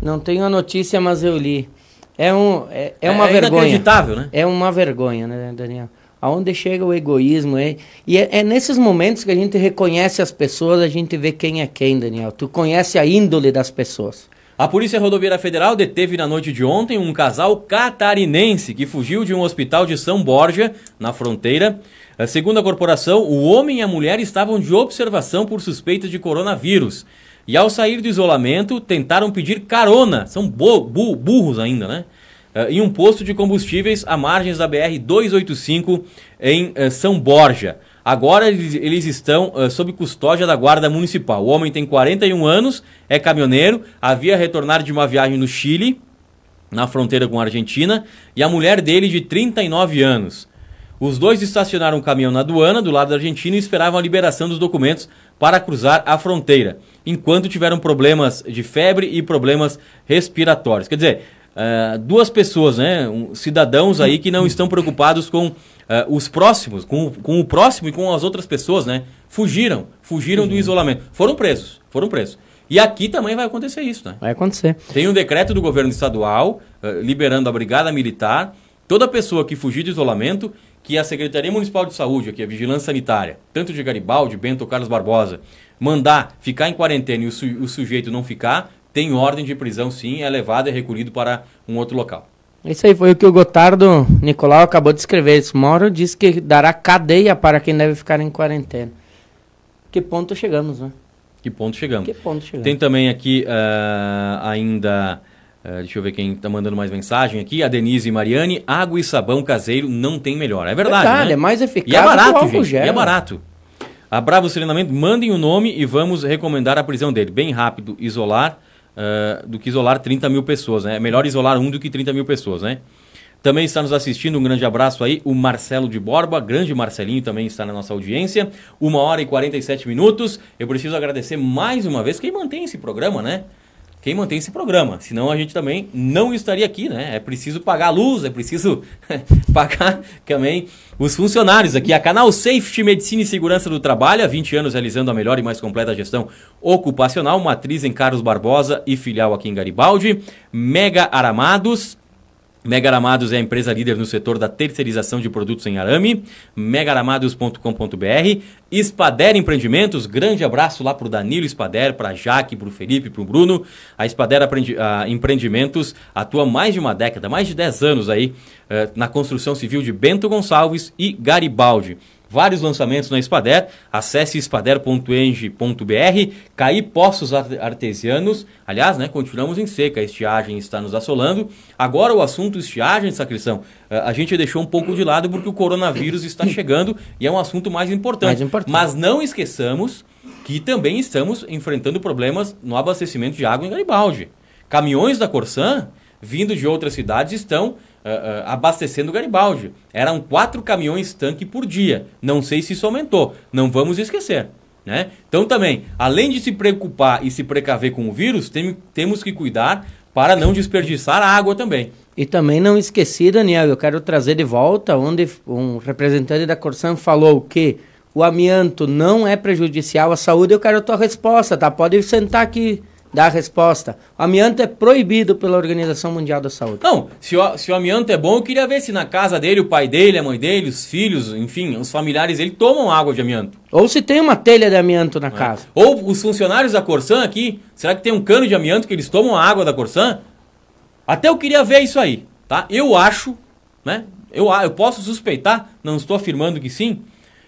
Não tenho a notícia, mas eu li. É, um, é, é uma é, vergonha. É inacreditável, né? É uma vergonha, né, Daniel? Aonde chega o egoísmo. É, e é, é, nesses momentos que a gente reconhece as pessoas, a gente vê quem é quem, Daniel. Tu conhece a índole das pessoas. A Polícia Rodoviária Federal deteve na noite de ontem um casal catarinense que fugiu de um hospital de São Borja, na fronteira. Segundo a corporação, o homem e a mulher estavam de observação por suspeita de coronavírus. E ao sair do isolamento, tentaram pedir carona, são bu burros ainda, né? Uh, em um posto de combustíveis à margens da BR-285 em uh, São Borja. Agora eles, eles estão uh, sob custódia da Guarda Municipal. O homem tem 41 anos, é caminhoneiro, havia retornado de uma viagem no Chile, na fronteira com a Argentina, e a mulher dele de 39 anos. Os dois estacionaram um caminhão na aduana do lado da Argentina e esperavam a liberação dos documentos para cruzar a fronteira enquanto tiveram problemas de febre e problemas respiratórios. Quer dizer, uh, duas pessoas, né, um, cidadãos aí que não estão preocupados com uh, os próximos, com, com o próximo e com as outras pessoas, né, fugiram, fugiram uhum. do isolamento, foram presos, foram presos. E aqui também vai acontecer isso, né? Vai acontecer. Tem um decreto do governo estadual uh, liberando a brigada militar, toda pessoa que fugir do isolamento que a Secretaria Municipal de Saúde, aqui a Vigilância Sanitária, tanto de Garibaldi, Bento Carlos Barbosa, mandar ficar em quarentena e o, su o sujeito não ficar, tem ordem de prisão sim, é levado e recolhido para um outro local. Isso aí foi o que o Gotardo Nicolau acabou de escrever. Esse Moro disse que dará cadeia para quem deve ficar em quarentena. Que ponto chegamos, né? Que ponto chegamos. Que ponto chegamos. Tem também aqui uh, ainda, uh, deixa eu ver quem está mandando mais mensagem aqui, a Denise e Mariane, água e sabão caseiro não tem melhor. É verdade, verdade né? é mais eficaz e é barato, gente, gel. E é barato. A Bravo Serenamento, mandem o nome e vamos recomendar a prisão dele. Bem rápido, isolar uh, do que isolar 30 mil pessoas, né? É melhor isolar um do que 30 mil pessoas, né? Também está nos assistindo, um grande abraço aí, o Marcelo de Borba, grande Marcelinho também está na nossa audiência. Uma hora e 47 minutos. Eu preciso agradecer mais uma vez quem mantém esse programa, né? Quem mantém esse programa. Senão a gente também não estaria aqui, né? É preciso pagar a luz, é preciso pagar também os funcionários aqui. A Canal Safety Medicina e Segurança do Trabalho, há 20 anos realizando a melhor e mais completa gestão ocupacional, matriz em Carlos Barbosa e filial aqui em Garibaldi. Mega Aramados, Mega Aramados é a empresa líder no setor da terceirização de produtos em arame. megaramados.com.br. Espader Empreendimentos, grande abraço lá para o Danilo Espader, para Jaque, para o Felipe, para o Bruno. A Espader Empreendimentos atua mais de uma década, mais de 10 anos aí, uh, na construção civil de Bento Gonçalves e Garibaldi. Vários lançamentos na Espader. Acesse espader.eng.br. Caí Poços Artesianos. Aliás, né, continuamos em seca. A estiagem está nos assolando. Agora o assunto estiagem, Sacristão, eh, a gente deixou um pouco de lado porque o coronavírus está chegando e é um assunto mais importante. Mais importante. Mas não esqueçamos que também estamos enfrentando problemas no abastecimento de água em Garibaldi. Caminhões da Corsan, vindo de outras cidades, estão uh, abastecendo Garibaldi. Eram quatro caminhões tanque por dia. Não sei se isso aumentou. Não vamos esquecer. Né? Então também, além de se preocupar e se precaver com o vírus, tem, temos que cuidar para não desperdiçar a água também. E também não esqueci, Daniel, eu quero trazer de volta onde um representante da Corsan falou que o amianto não é prejudicial à saúde. Eu quero a tua resposta, tá? Pode sentar aqui Dá a resposta. O amianto é proibido pela Organização Mundial da Saúde. Não, se o, se o amianto é bom, eu queria ver se na casa dele, o pai dele, a mãe dele, os filhos, enfim, os familiares dele tomam água de amianto. Ou se tem uma telha de amianto na é. casa. Ou os funcionários da Corsan aqui, será que tem um cano de amianto que eles tomam a água da Corsan? Até eu queria ver isso aí, tá? Eu acho, né? Eu, eu posso suspeitar, não estou afirmando que sim.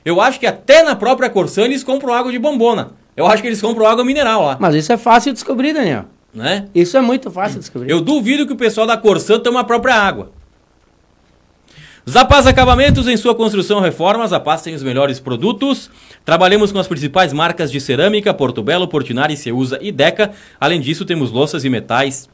Eu acho que até na própria Corsan eles compram água de bombona. Eu acho que eles compram água mineral lá. Mas isso é fácil de descobrir, Daniel. Né? Isso é muito fácil de descobrir. Eu duvido que o pessoal da Corsan tome a própria água. Zapaz Acabamentos em sua construção reforma, Zapaz tem os melhores produtos. Trabalhamos com as principais marcas de cerâmica, Porto Belo, Portinari, Ceusa e Deca. Além disso, temos louças e metais,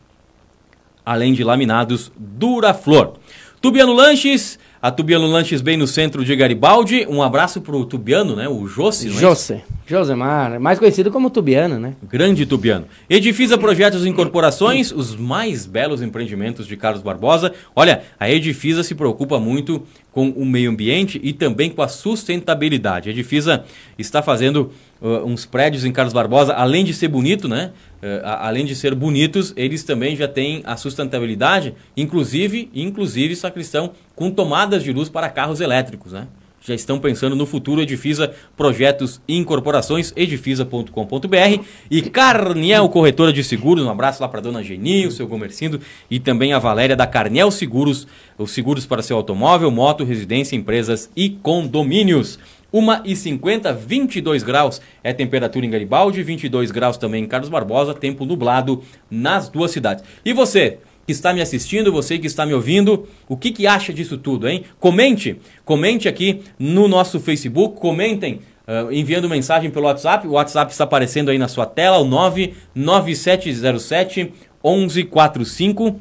além de laminados Duraflor. Tubiano Lanches, a Tubiano Lanches bem no centro de Garibaldi. Um abraço pro Tubiano, né? O Jossi, não é. Josemar, mais conhecido como Tubiano, né? Grande Tubiano. Edifisa Projetos e Incorporações, os mais belos empreendimentos de Carlos Barbosa. Olha, a Edifisa se preocupa muito com o meio ambiente e também com a sustentabilidade. A Edifisa está fazendo uh, uns prédios em Carlos Barbosa, além de ser bonito, né? Uh, além de ser bonitos, eles também já têm a sustentabilidade, inclusive, inclusive, sacristão, com tomadas de luz para carros elétricos, né? Já estão pensando no futuro Edifisa Projetos e Incorporações, edifisa.com.br e Carniel Corretora de Seguros. Um abraço lá para dona Geni, o seu Gomercindo e também a Valéria da Carniel Seguros, os seguros para seu automóvel, moto, residência, empresas e condomínios. 1 e 50, 22 graus é temperatura em Garibaldi, 22 graus também em Carlos Barbosa, tempo nublado nas duas cidades. E você, que está me assistindo, você que está me ouvindo, o que, que acha disso tudo, hein? Comente, comente aqui no nosso Facebook, comentem uh, enviando mensagem pelo WhatsApp. O WhatsApp está aparecendo aí na sua tela, o 99707 1145. O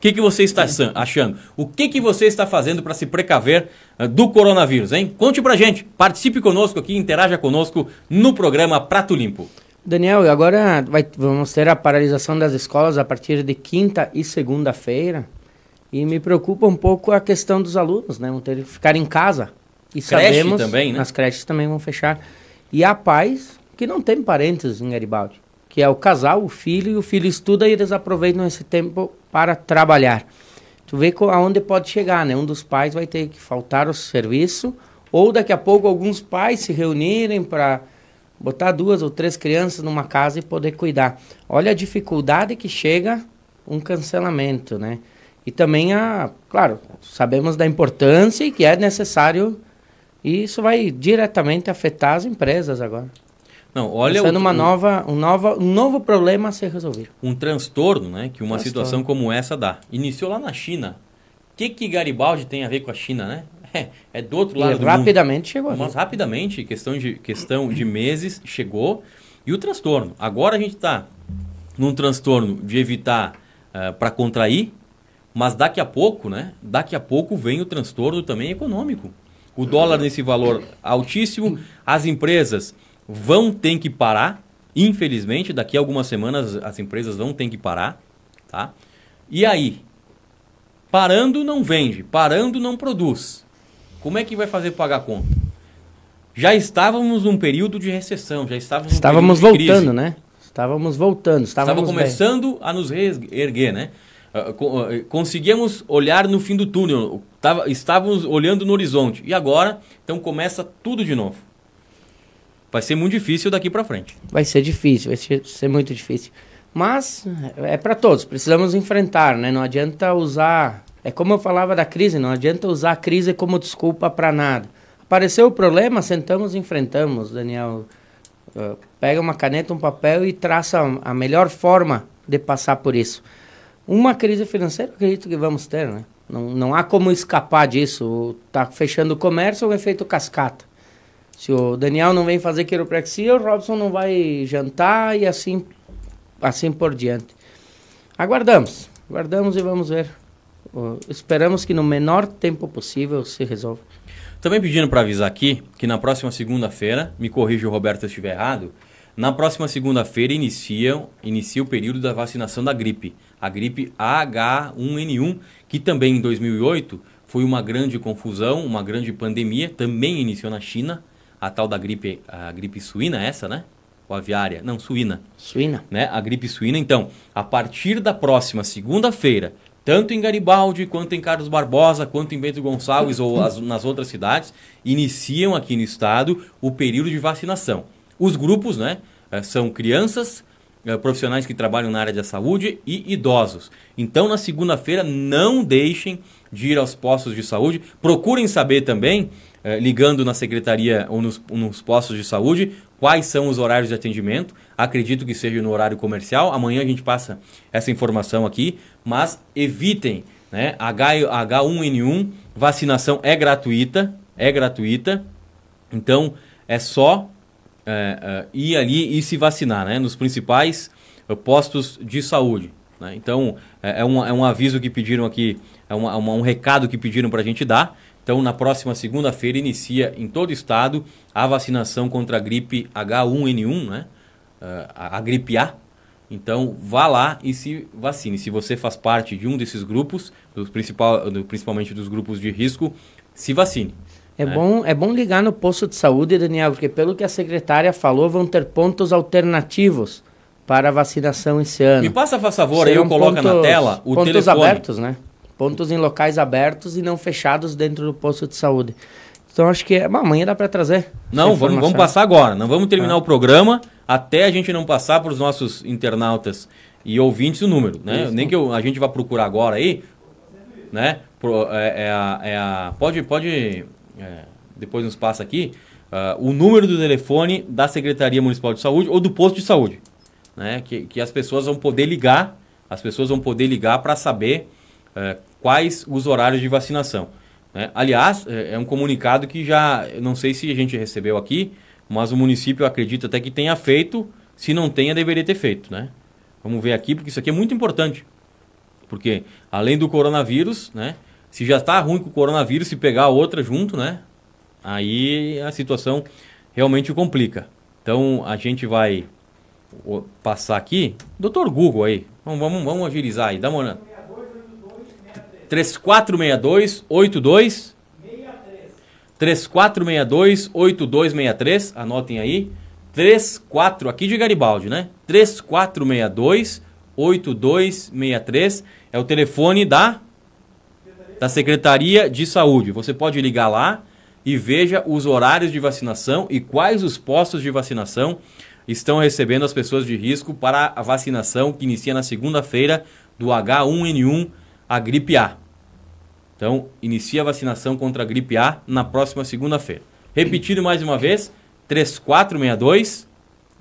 que, que você está achando? O que, que você está fazendo para se precaver uh, do coronavírus, hein? Conte pra gente, participe conosco aqui, interaja conosco no programa Prato Limpo. Daniel, e agora vai, vamos ter a paralisação das escolas a partir de quinta e segunda-feira. E me preocupa um pouco a questão dos alunos, né? Vão ter que ficar em casa. E Creche sabemos, também, né? As creches também vão fechar. E há pais que não têm parentes em Garibaldi. Que é o casal, o filho, e o filho estuda e eles aproveitam esse tempo para trabalhar. Tu vê aonde pode chegar, né? Um dos pais vai ter que faltar o serviço, ou daqui a pouco alguns pais se reunirem para botar duas ou três crianças numa casa e poder cuidar. Olha a dificuldade que chega um cancelamento, né? E também a, claro, sabemos da importância e que é necessário e isso vai diretamente afetar as empresas agora. Não, olha Sendo uma nova, um, nova, um novo problema a ser resolvido. Um transtorno, né, que uma transtorno. situação como essa dá. Iniciou lá na China. O que que Garibaldi tem a ver com a China, né? É, é do outro lado e do rapidamente mundo. chegou. Mas rapidamente, questão de, questão de meses, chegou. E o transtorno. Agora a gente está num transtorno de evitar uh, eh, para contrair, mas daqui a pouco, né? Daqui a pouco vem o transtorno também econômico. O dólar nesse valor altíssimo, as empresas vão ter que parar. Infelizmente, daqui a algumas semanas as empresas vão ter que parar, tá? E aí, parando não vende, parando não produz. Como é que vai fazer pagar a conta? Já estávamos num período de recessão, já estávamos Estávamos voltando, né? Estávamos voltando, estávamos Estava começando bem. a nos reerguer, né? Ah, ah, conseguíamos olhar no fim do túnel, estávamos olhando no horizonte. E agora, então começa tudo de novo. Vai ser muito difícil daqui para frente. Vai ser difícil, vai ser, ser muito difícil. Mas é para todos, precisamos enfrentar, né? Não adianta usar é como eu falava da crise, não adianta usar a crise como desculpa para nada. Apareceu o problema, sentamos e enfrentamos, Daniel. Uh, pega uma caneta, um papel e traça a melhor forma de passar por isso. Uma crise financeira, acredito que vamos ter, né? Não, não há como escapar disso. Tá fechando o comércio é um efeito cascata. Se o Daniel não vem fazer quiropraxia, o Robson não vai jantar e assim, assim por diante. Aguardamos, aguardamos e vamos ver. Uh, esperamos que no menor tempo possível se resolva. Também pedindo para avisar aqui que na próxima segunda-feira, me corrija o Roberto se eu estiver errado, na próxima segunda-feira inicia, inicia o período da vacinação da gripe, a gripe H1N1, que também em 2008 foi uma grande confusão, uma grande pandemia, também iniciou na China, a tal da gripe, a gripe suína essa, né? Ou aviária? Não, suína. Suína. Né? A gripe suína. Então, a partir da próxima segunda-feira, tanto em Garibaldi, quanto em Carlos Barbosa, quanto em Bento Gonçalves ou as, nas outras cidades, iniciam aqui no estado o período de vacinação. Os grupos né, eh, são crianças, eh, profissionais que trabalham na área da saúde e idosos. Então, na segunda-feira, não deixem de ir aos postos de saúde. Procurem saber também, eh, ligando na secretaria ou nos, nos postos de saúde, quais são os horários de atendimento. Acredito que seja no horário comercial. Amanhã a gente passa essa informação aqui, mas evitem, né? H, H1N1, vacinação é gratuita, é gratuita. Então é só é, é, ir ali e se vacinar, né? Nos principais uh, postos de saúde. Né? Então, é, é, um, é um aviso que pediram aqui, é uma, um recado que pediram para a gente dar. Então, na próxima segunda-feira, inicia em todo o estado a vacinação contra a gripe H1N1, né? Uh, a, a gripe A. Então, vá lá e se vacine. Se você faz parte de um desses grupos, dos principal, do, principalmente dos grupos de risco, se vacine. É, né? bom, é bom ligar no posto de saúde, Daniel, porque pelo que a secretária falou, vão ter pontos alternativos para a vacinação esse ano. Me passa, por favor, aí eu coloco na tela o pontos telefone. abertos, né? Pontos em locais abertos e não fechados dentro do posto de saúde. Então acho que é, amanhã dá para trazer. Não, vamos, vamos passar agora. Não vamos terminar ah. o programa até a gente não passar para os nossos internautas e ouvintes o número, né? Isso. Nem que eu, a gente vá procurar agora aí, né? Pro, é, é, a, é a, pode, pode é, depois nos passa aqui, uh, o número do telefone da Secretaria Municipal de Saúde ou do posto de saúde. Né? Que, que as pessoas vão poder ligar, as pessoas vão poder ligar para saber uh, quais os horários de vacinação. Né? Aliás, é, é um comunicado que já, não sei se a gente recebeu aqui, mas o município acredita até que tenha feito, se não tenha, deveria ter feito. Né? Vamos ver aqui, porque isso aqui é muito importante. Porque além do coronavírus, né, se já está ruim com o coronavírus, se pegar outra junto, né? Aí a situação realmente complica. Então a gente vai passar aqui. Doutor Google aí. Vamos, vamos, vamos agilizar aí. Dá uma olhada. 3462 82 3462 8263, anotem aí. 34 aqui de Garibaldi, né? 3462 8263 é o telefone da da Secretaria de Saúde. Você pode ligar lá e veja os horários de vacinação e quais os postos de vacinação estão recebendo as pessoas de risco para a vacinação que inicia na segunda-feira do H1N1, a gripe A. Então, inicia a vacinação contra a gripe A na próxima segunda-feira. Repetindo mais uma vez, 3462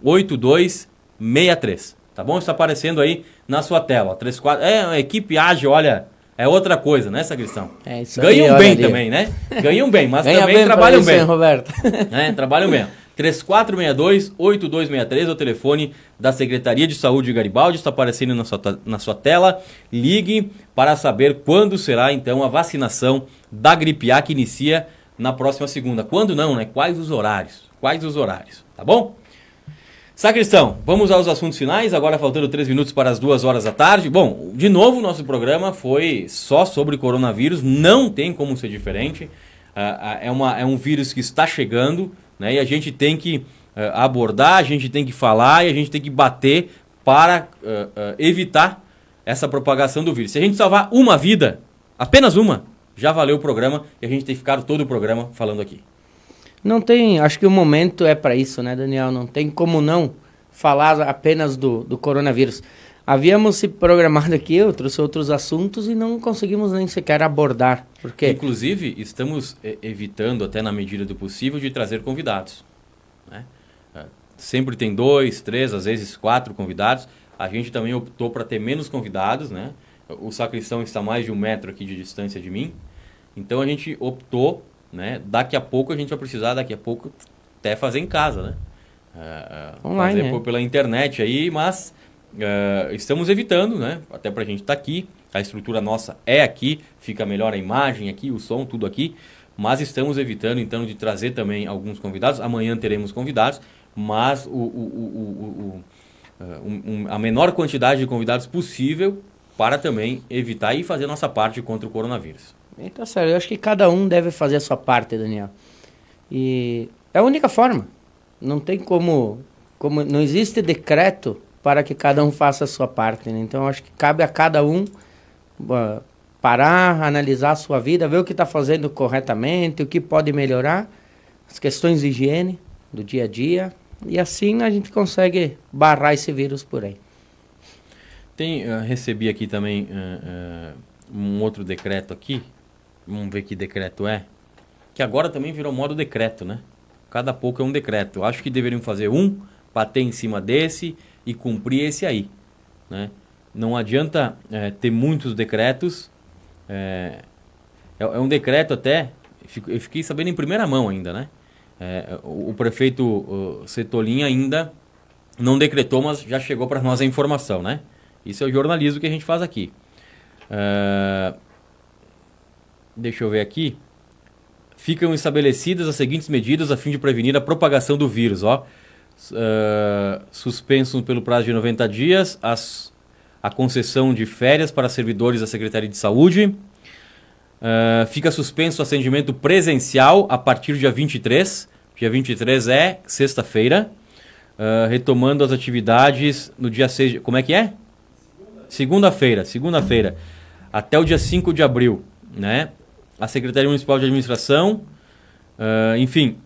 8263. Tá bom? Está aparecendo aí na sua tela. 34... É, a equipe age, olha, é outra coisa, né, Sacristão? É isso Ganham aí, bem também, né? Ganham bem, mas Ganha também bem trabalham isso, bem. Hein, Roberto? É, trabalham bem. 3462-8263 é o telefone da Secretaria de Saúde de Garibaldi, está aparecendo na sua, na sua tela. Ligue para saber quando será então a vacinação da gripe A que inicia na próxima segunda. Quando não, né? Quais os horários? Quais os horários? Tá bom? Sacristão, vamos aos assuntos finais, agora faltando três minutos para as duas horas da tarde. Bom, de novo, nosso programa foi só sobre coronavírus, não tem como ser diferente. Uh, é, uma, é um vírus que está chegando né, e a gente tem que uh, abordar, a gente tem que falar e a gente tem que bater para uh, evitar essa propagação do vírus. Se a gente salvar uma vida, apenas uma, já valeu o programa e a gente tem ficado todo o programa falando aqui. Não tem, acho que o momento é para isso, né, Daniel? Não tem como não falar apenas do, do coronavírus. Havíamos se programado aqui, eu trouxe outros assuntos e não conseguimos nem sequer abordar. Porque... Inclusive, estamos evitando, até na medida do possível, de trazer convidados. Né? Ah, sempre tem dois, três, às vezes quatro convidados. A gente também optou para ter menos convidados, né? O sacristão está mais de um metro aqui de distância de mim. Então a gente optou, né? Daqui a pouco a gente vai precisar, daqui a pouco, até fazer em casa, né? Uh, Online, fazer é. pela internet aí, mas uh, estamos evitando, né? Até para a gente estar tá aqui. A estrutura nossa é aqui, fica melhor a imagem aqui, o som, tudo aqui. Mas estamos evitando então de trazer também alguns convidados. Amanhã teremos convidados, mas o, o, o, um, a menor quantidade de convidados possível para também evitar e fazer nossa parte contra o coronavírus. Então, sério, eu acho que cada um deve fazer a sua parte, Daniel. E é a única forma. Não tem como, como não existe decreto para que cada um faça a sua parte. Né? Então, acho que cabe a cada um uh, parar, analisar a sua vida, ver o que está fazendo corretamente, o que pode melhorar, as questões de higiene do dia a dia, e assim a gente consegue barrar esse vírus por aí. Tem, uh, recebi aqui também uh, um outro decreto aqui. Vamos ver que decreto é. Que agora também virou modo decreto, né? Cada pouco é um decreto. Acho que deveriam fazer um, bater em cima desse e cumprir esse aí, né? Não adianta ter muitos decretos. É, é, é um decreto até. Eu fiquei sabendo em primeira mão ainda, né? É, o, o, prefeito Cetolin ainda não decretou, mas já chegou para nós a informação, né? Isso é o jornalismo que a gente faz aqui. Uh, deixa eu ver aqui. Ficam estabelecidas as seguintes medidas a fim de prevenir a propagação do vírus, ó. Uh, suspenso pelo prazo de 90 dias as, a concessão de férias para servidores da Secretaria de Saúde, Uh, fica suspenso o atendimento presencial a partir do dia 23. Dia 23 é sexta-feira. Uh, retomando as atividades no dia 6. Como é que é? Segunda-feira. Segunda-feira. Até o dia 5 de abril. Né? A Secretaria Municipal de Administração. Uh, enfim,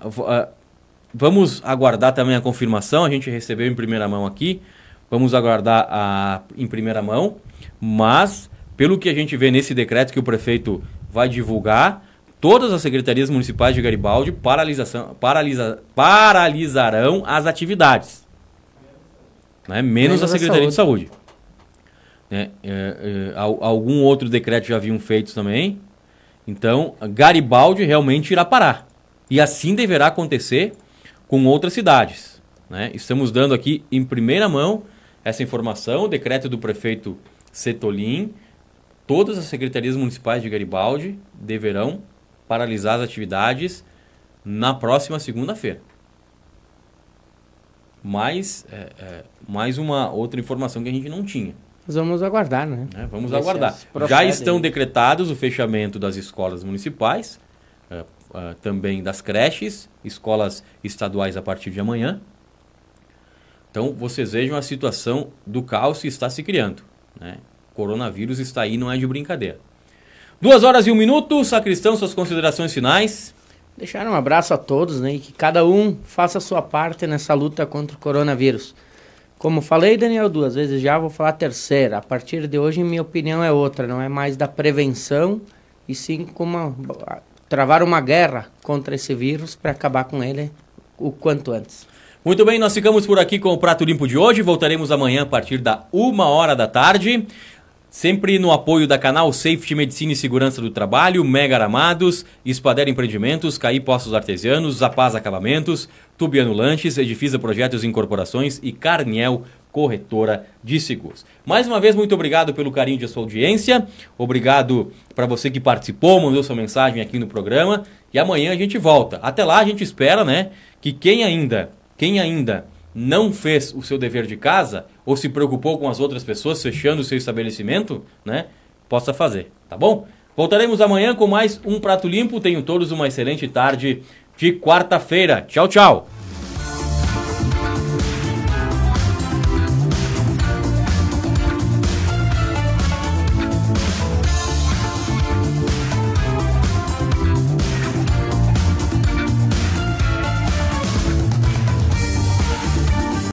vamos aguardar também a confirmação. A gente recebeu em primeira mão aqui. Vamos aguardar a, em primeira mão. Mas, pelo que a gente vê nesse decreto que o prefeito vai divulgar. Todas as secretarias municipais de Garibaldi paralisação, paralisa, paralisarão as atividades. Né? Menos, Menos a Secretaria de Saúde. Né? É, é, algum outro decreto já haviam feito também. Então, Garibaldi realmente irá parar. E assim deverá acontecer com outras cidades. Né? Estamos dando aqui em primeira mão essa informação, o decreto do prefeito Setolin, todas as secretarias municipais de Garibaldi deverão paralisar as atividades na próxima segunda-feira. Mais, é, é, mais uma outra informação que a gente não tinha. Nós vamos aguardar, né? É, vamos Esse aguardar. Já estão decretados o fechamento das escolas municipais, é, também das creches, escolas estaduais a partir de amanhã. Então, vocês vejam a situação do caos que está se criando. Né? coronavírus está aí, não é de brincadeira. Duas horas e um minuto, Sacristão, suas considerações finais. Deixar um abraço a todos, né? E que cada um faça a sua parte nessa luta contra o coronavírus. Como falei, Daniel, duas vezes já, vou falar a terceira. A partir de hoje, minha opinião é outra, não é mais da prevenção, e sim como travar uma guerra contra esse vírus para acabar com ele o quanto antes. Muito bem, nós ficamos por aqui com o Prato Limpo de hoje. Voltaremos amanhã a partir da uma hora da tarde. Sempre no apoio da canal Safety Medicina e Segurança do Trabalho, Mega Aramados, Espader Empreendimentos, Caí Postos Artesianos, Zapaz Acabamentos, Tubiano Lanches, Edifisa Projetos e Incorporações e Carniel Corretora de Seguros. Mais uma vez, muito obrigado pelo carinho de sua audiência. Obrigado para você que participou, mandou sua mensagem aqui no programa. E amanhã a gente volta. Até lá a gente espera, né, que quem ainda, quem ainda não fez o seu dever de casa ou se preocupou com as outras pessoas fechando o seu estabelecimento, né, possa fazer, tá bom? Voltaremos amanhã com mais um prato limpo. Tenham todos uma excelente tarde de quarta-feira. Tchau, tchau.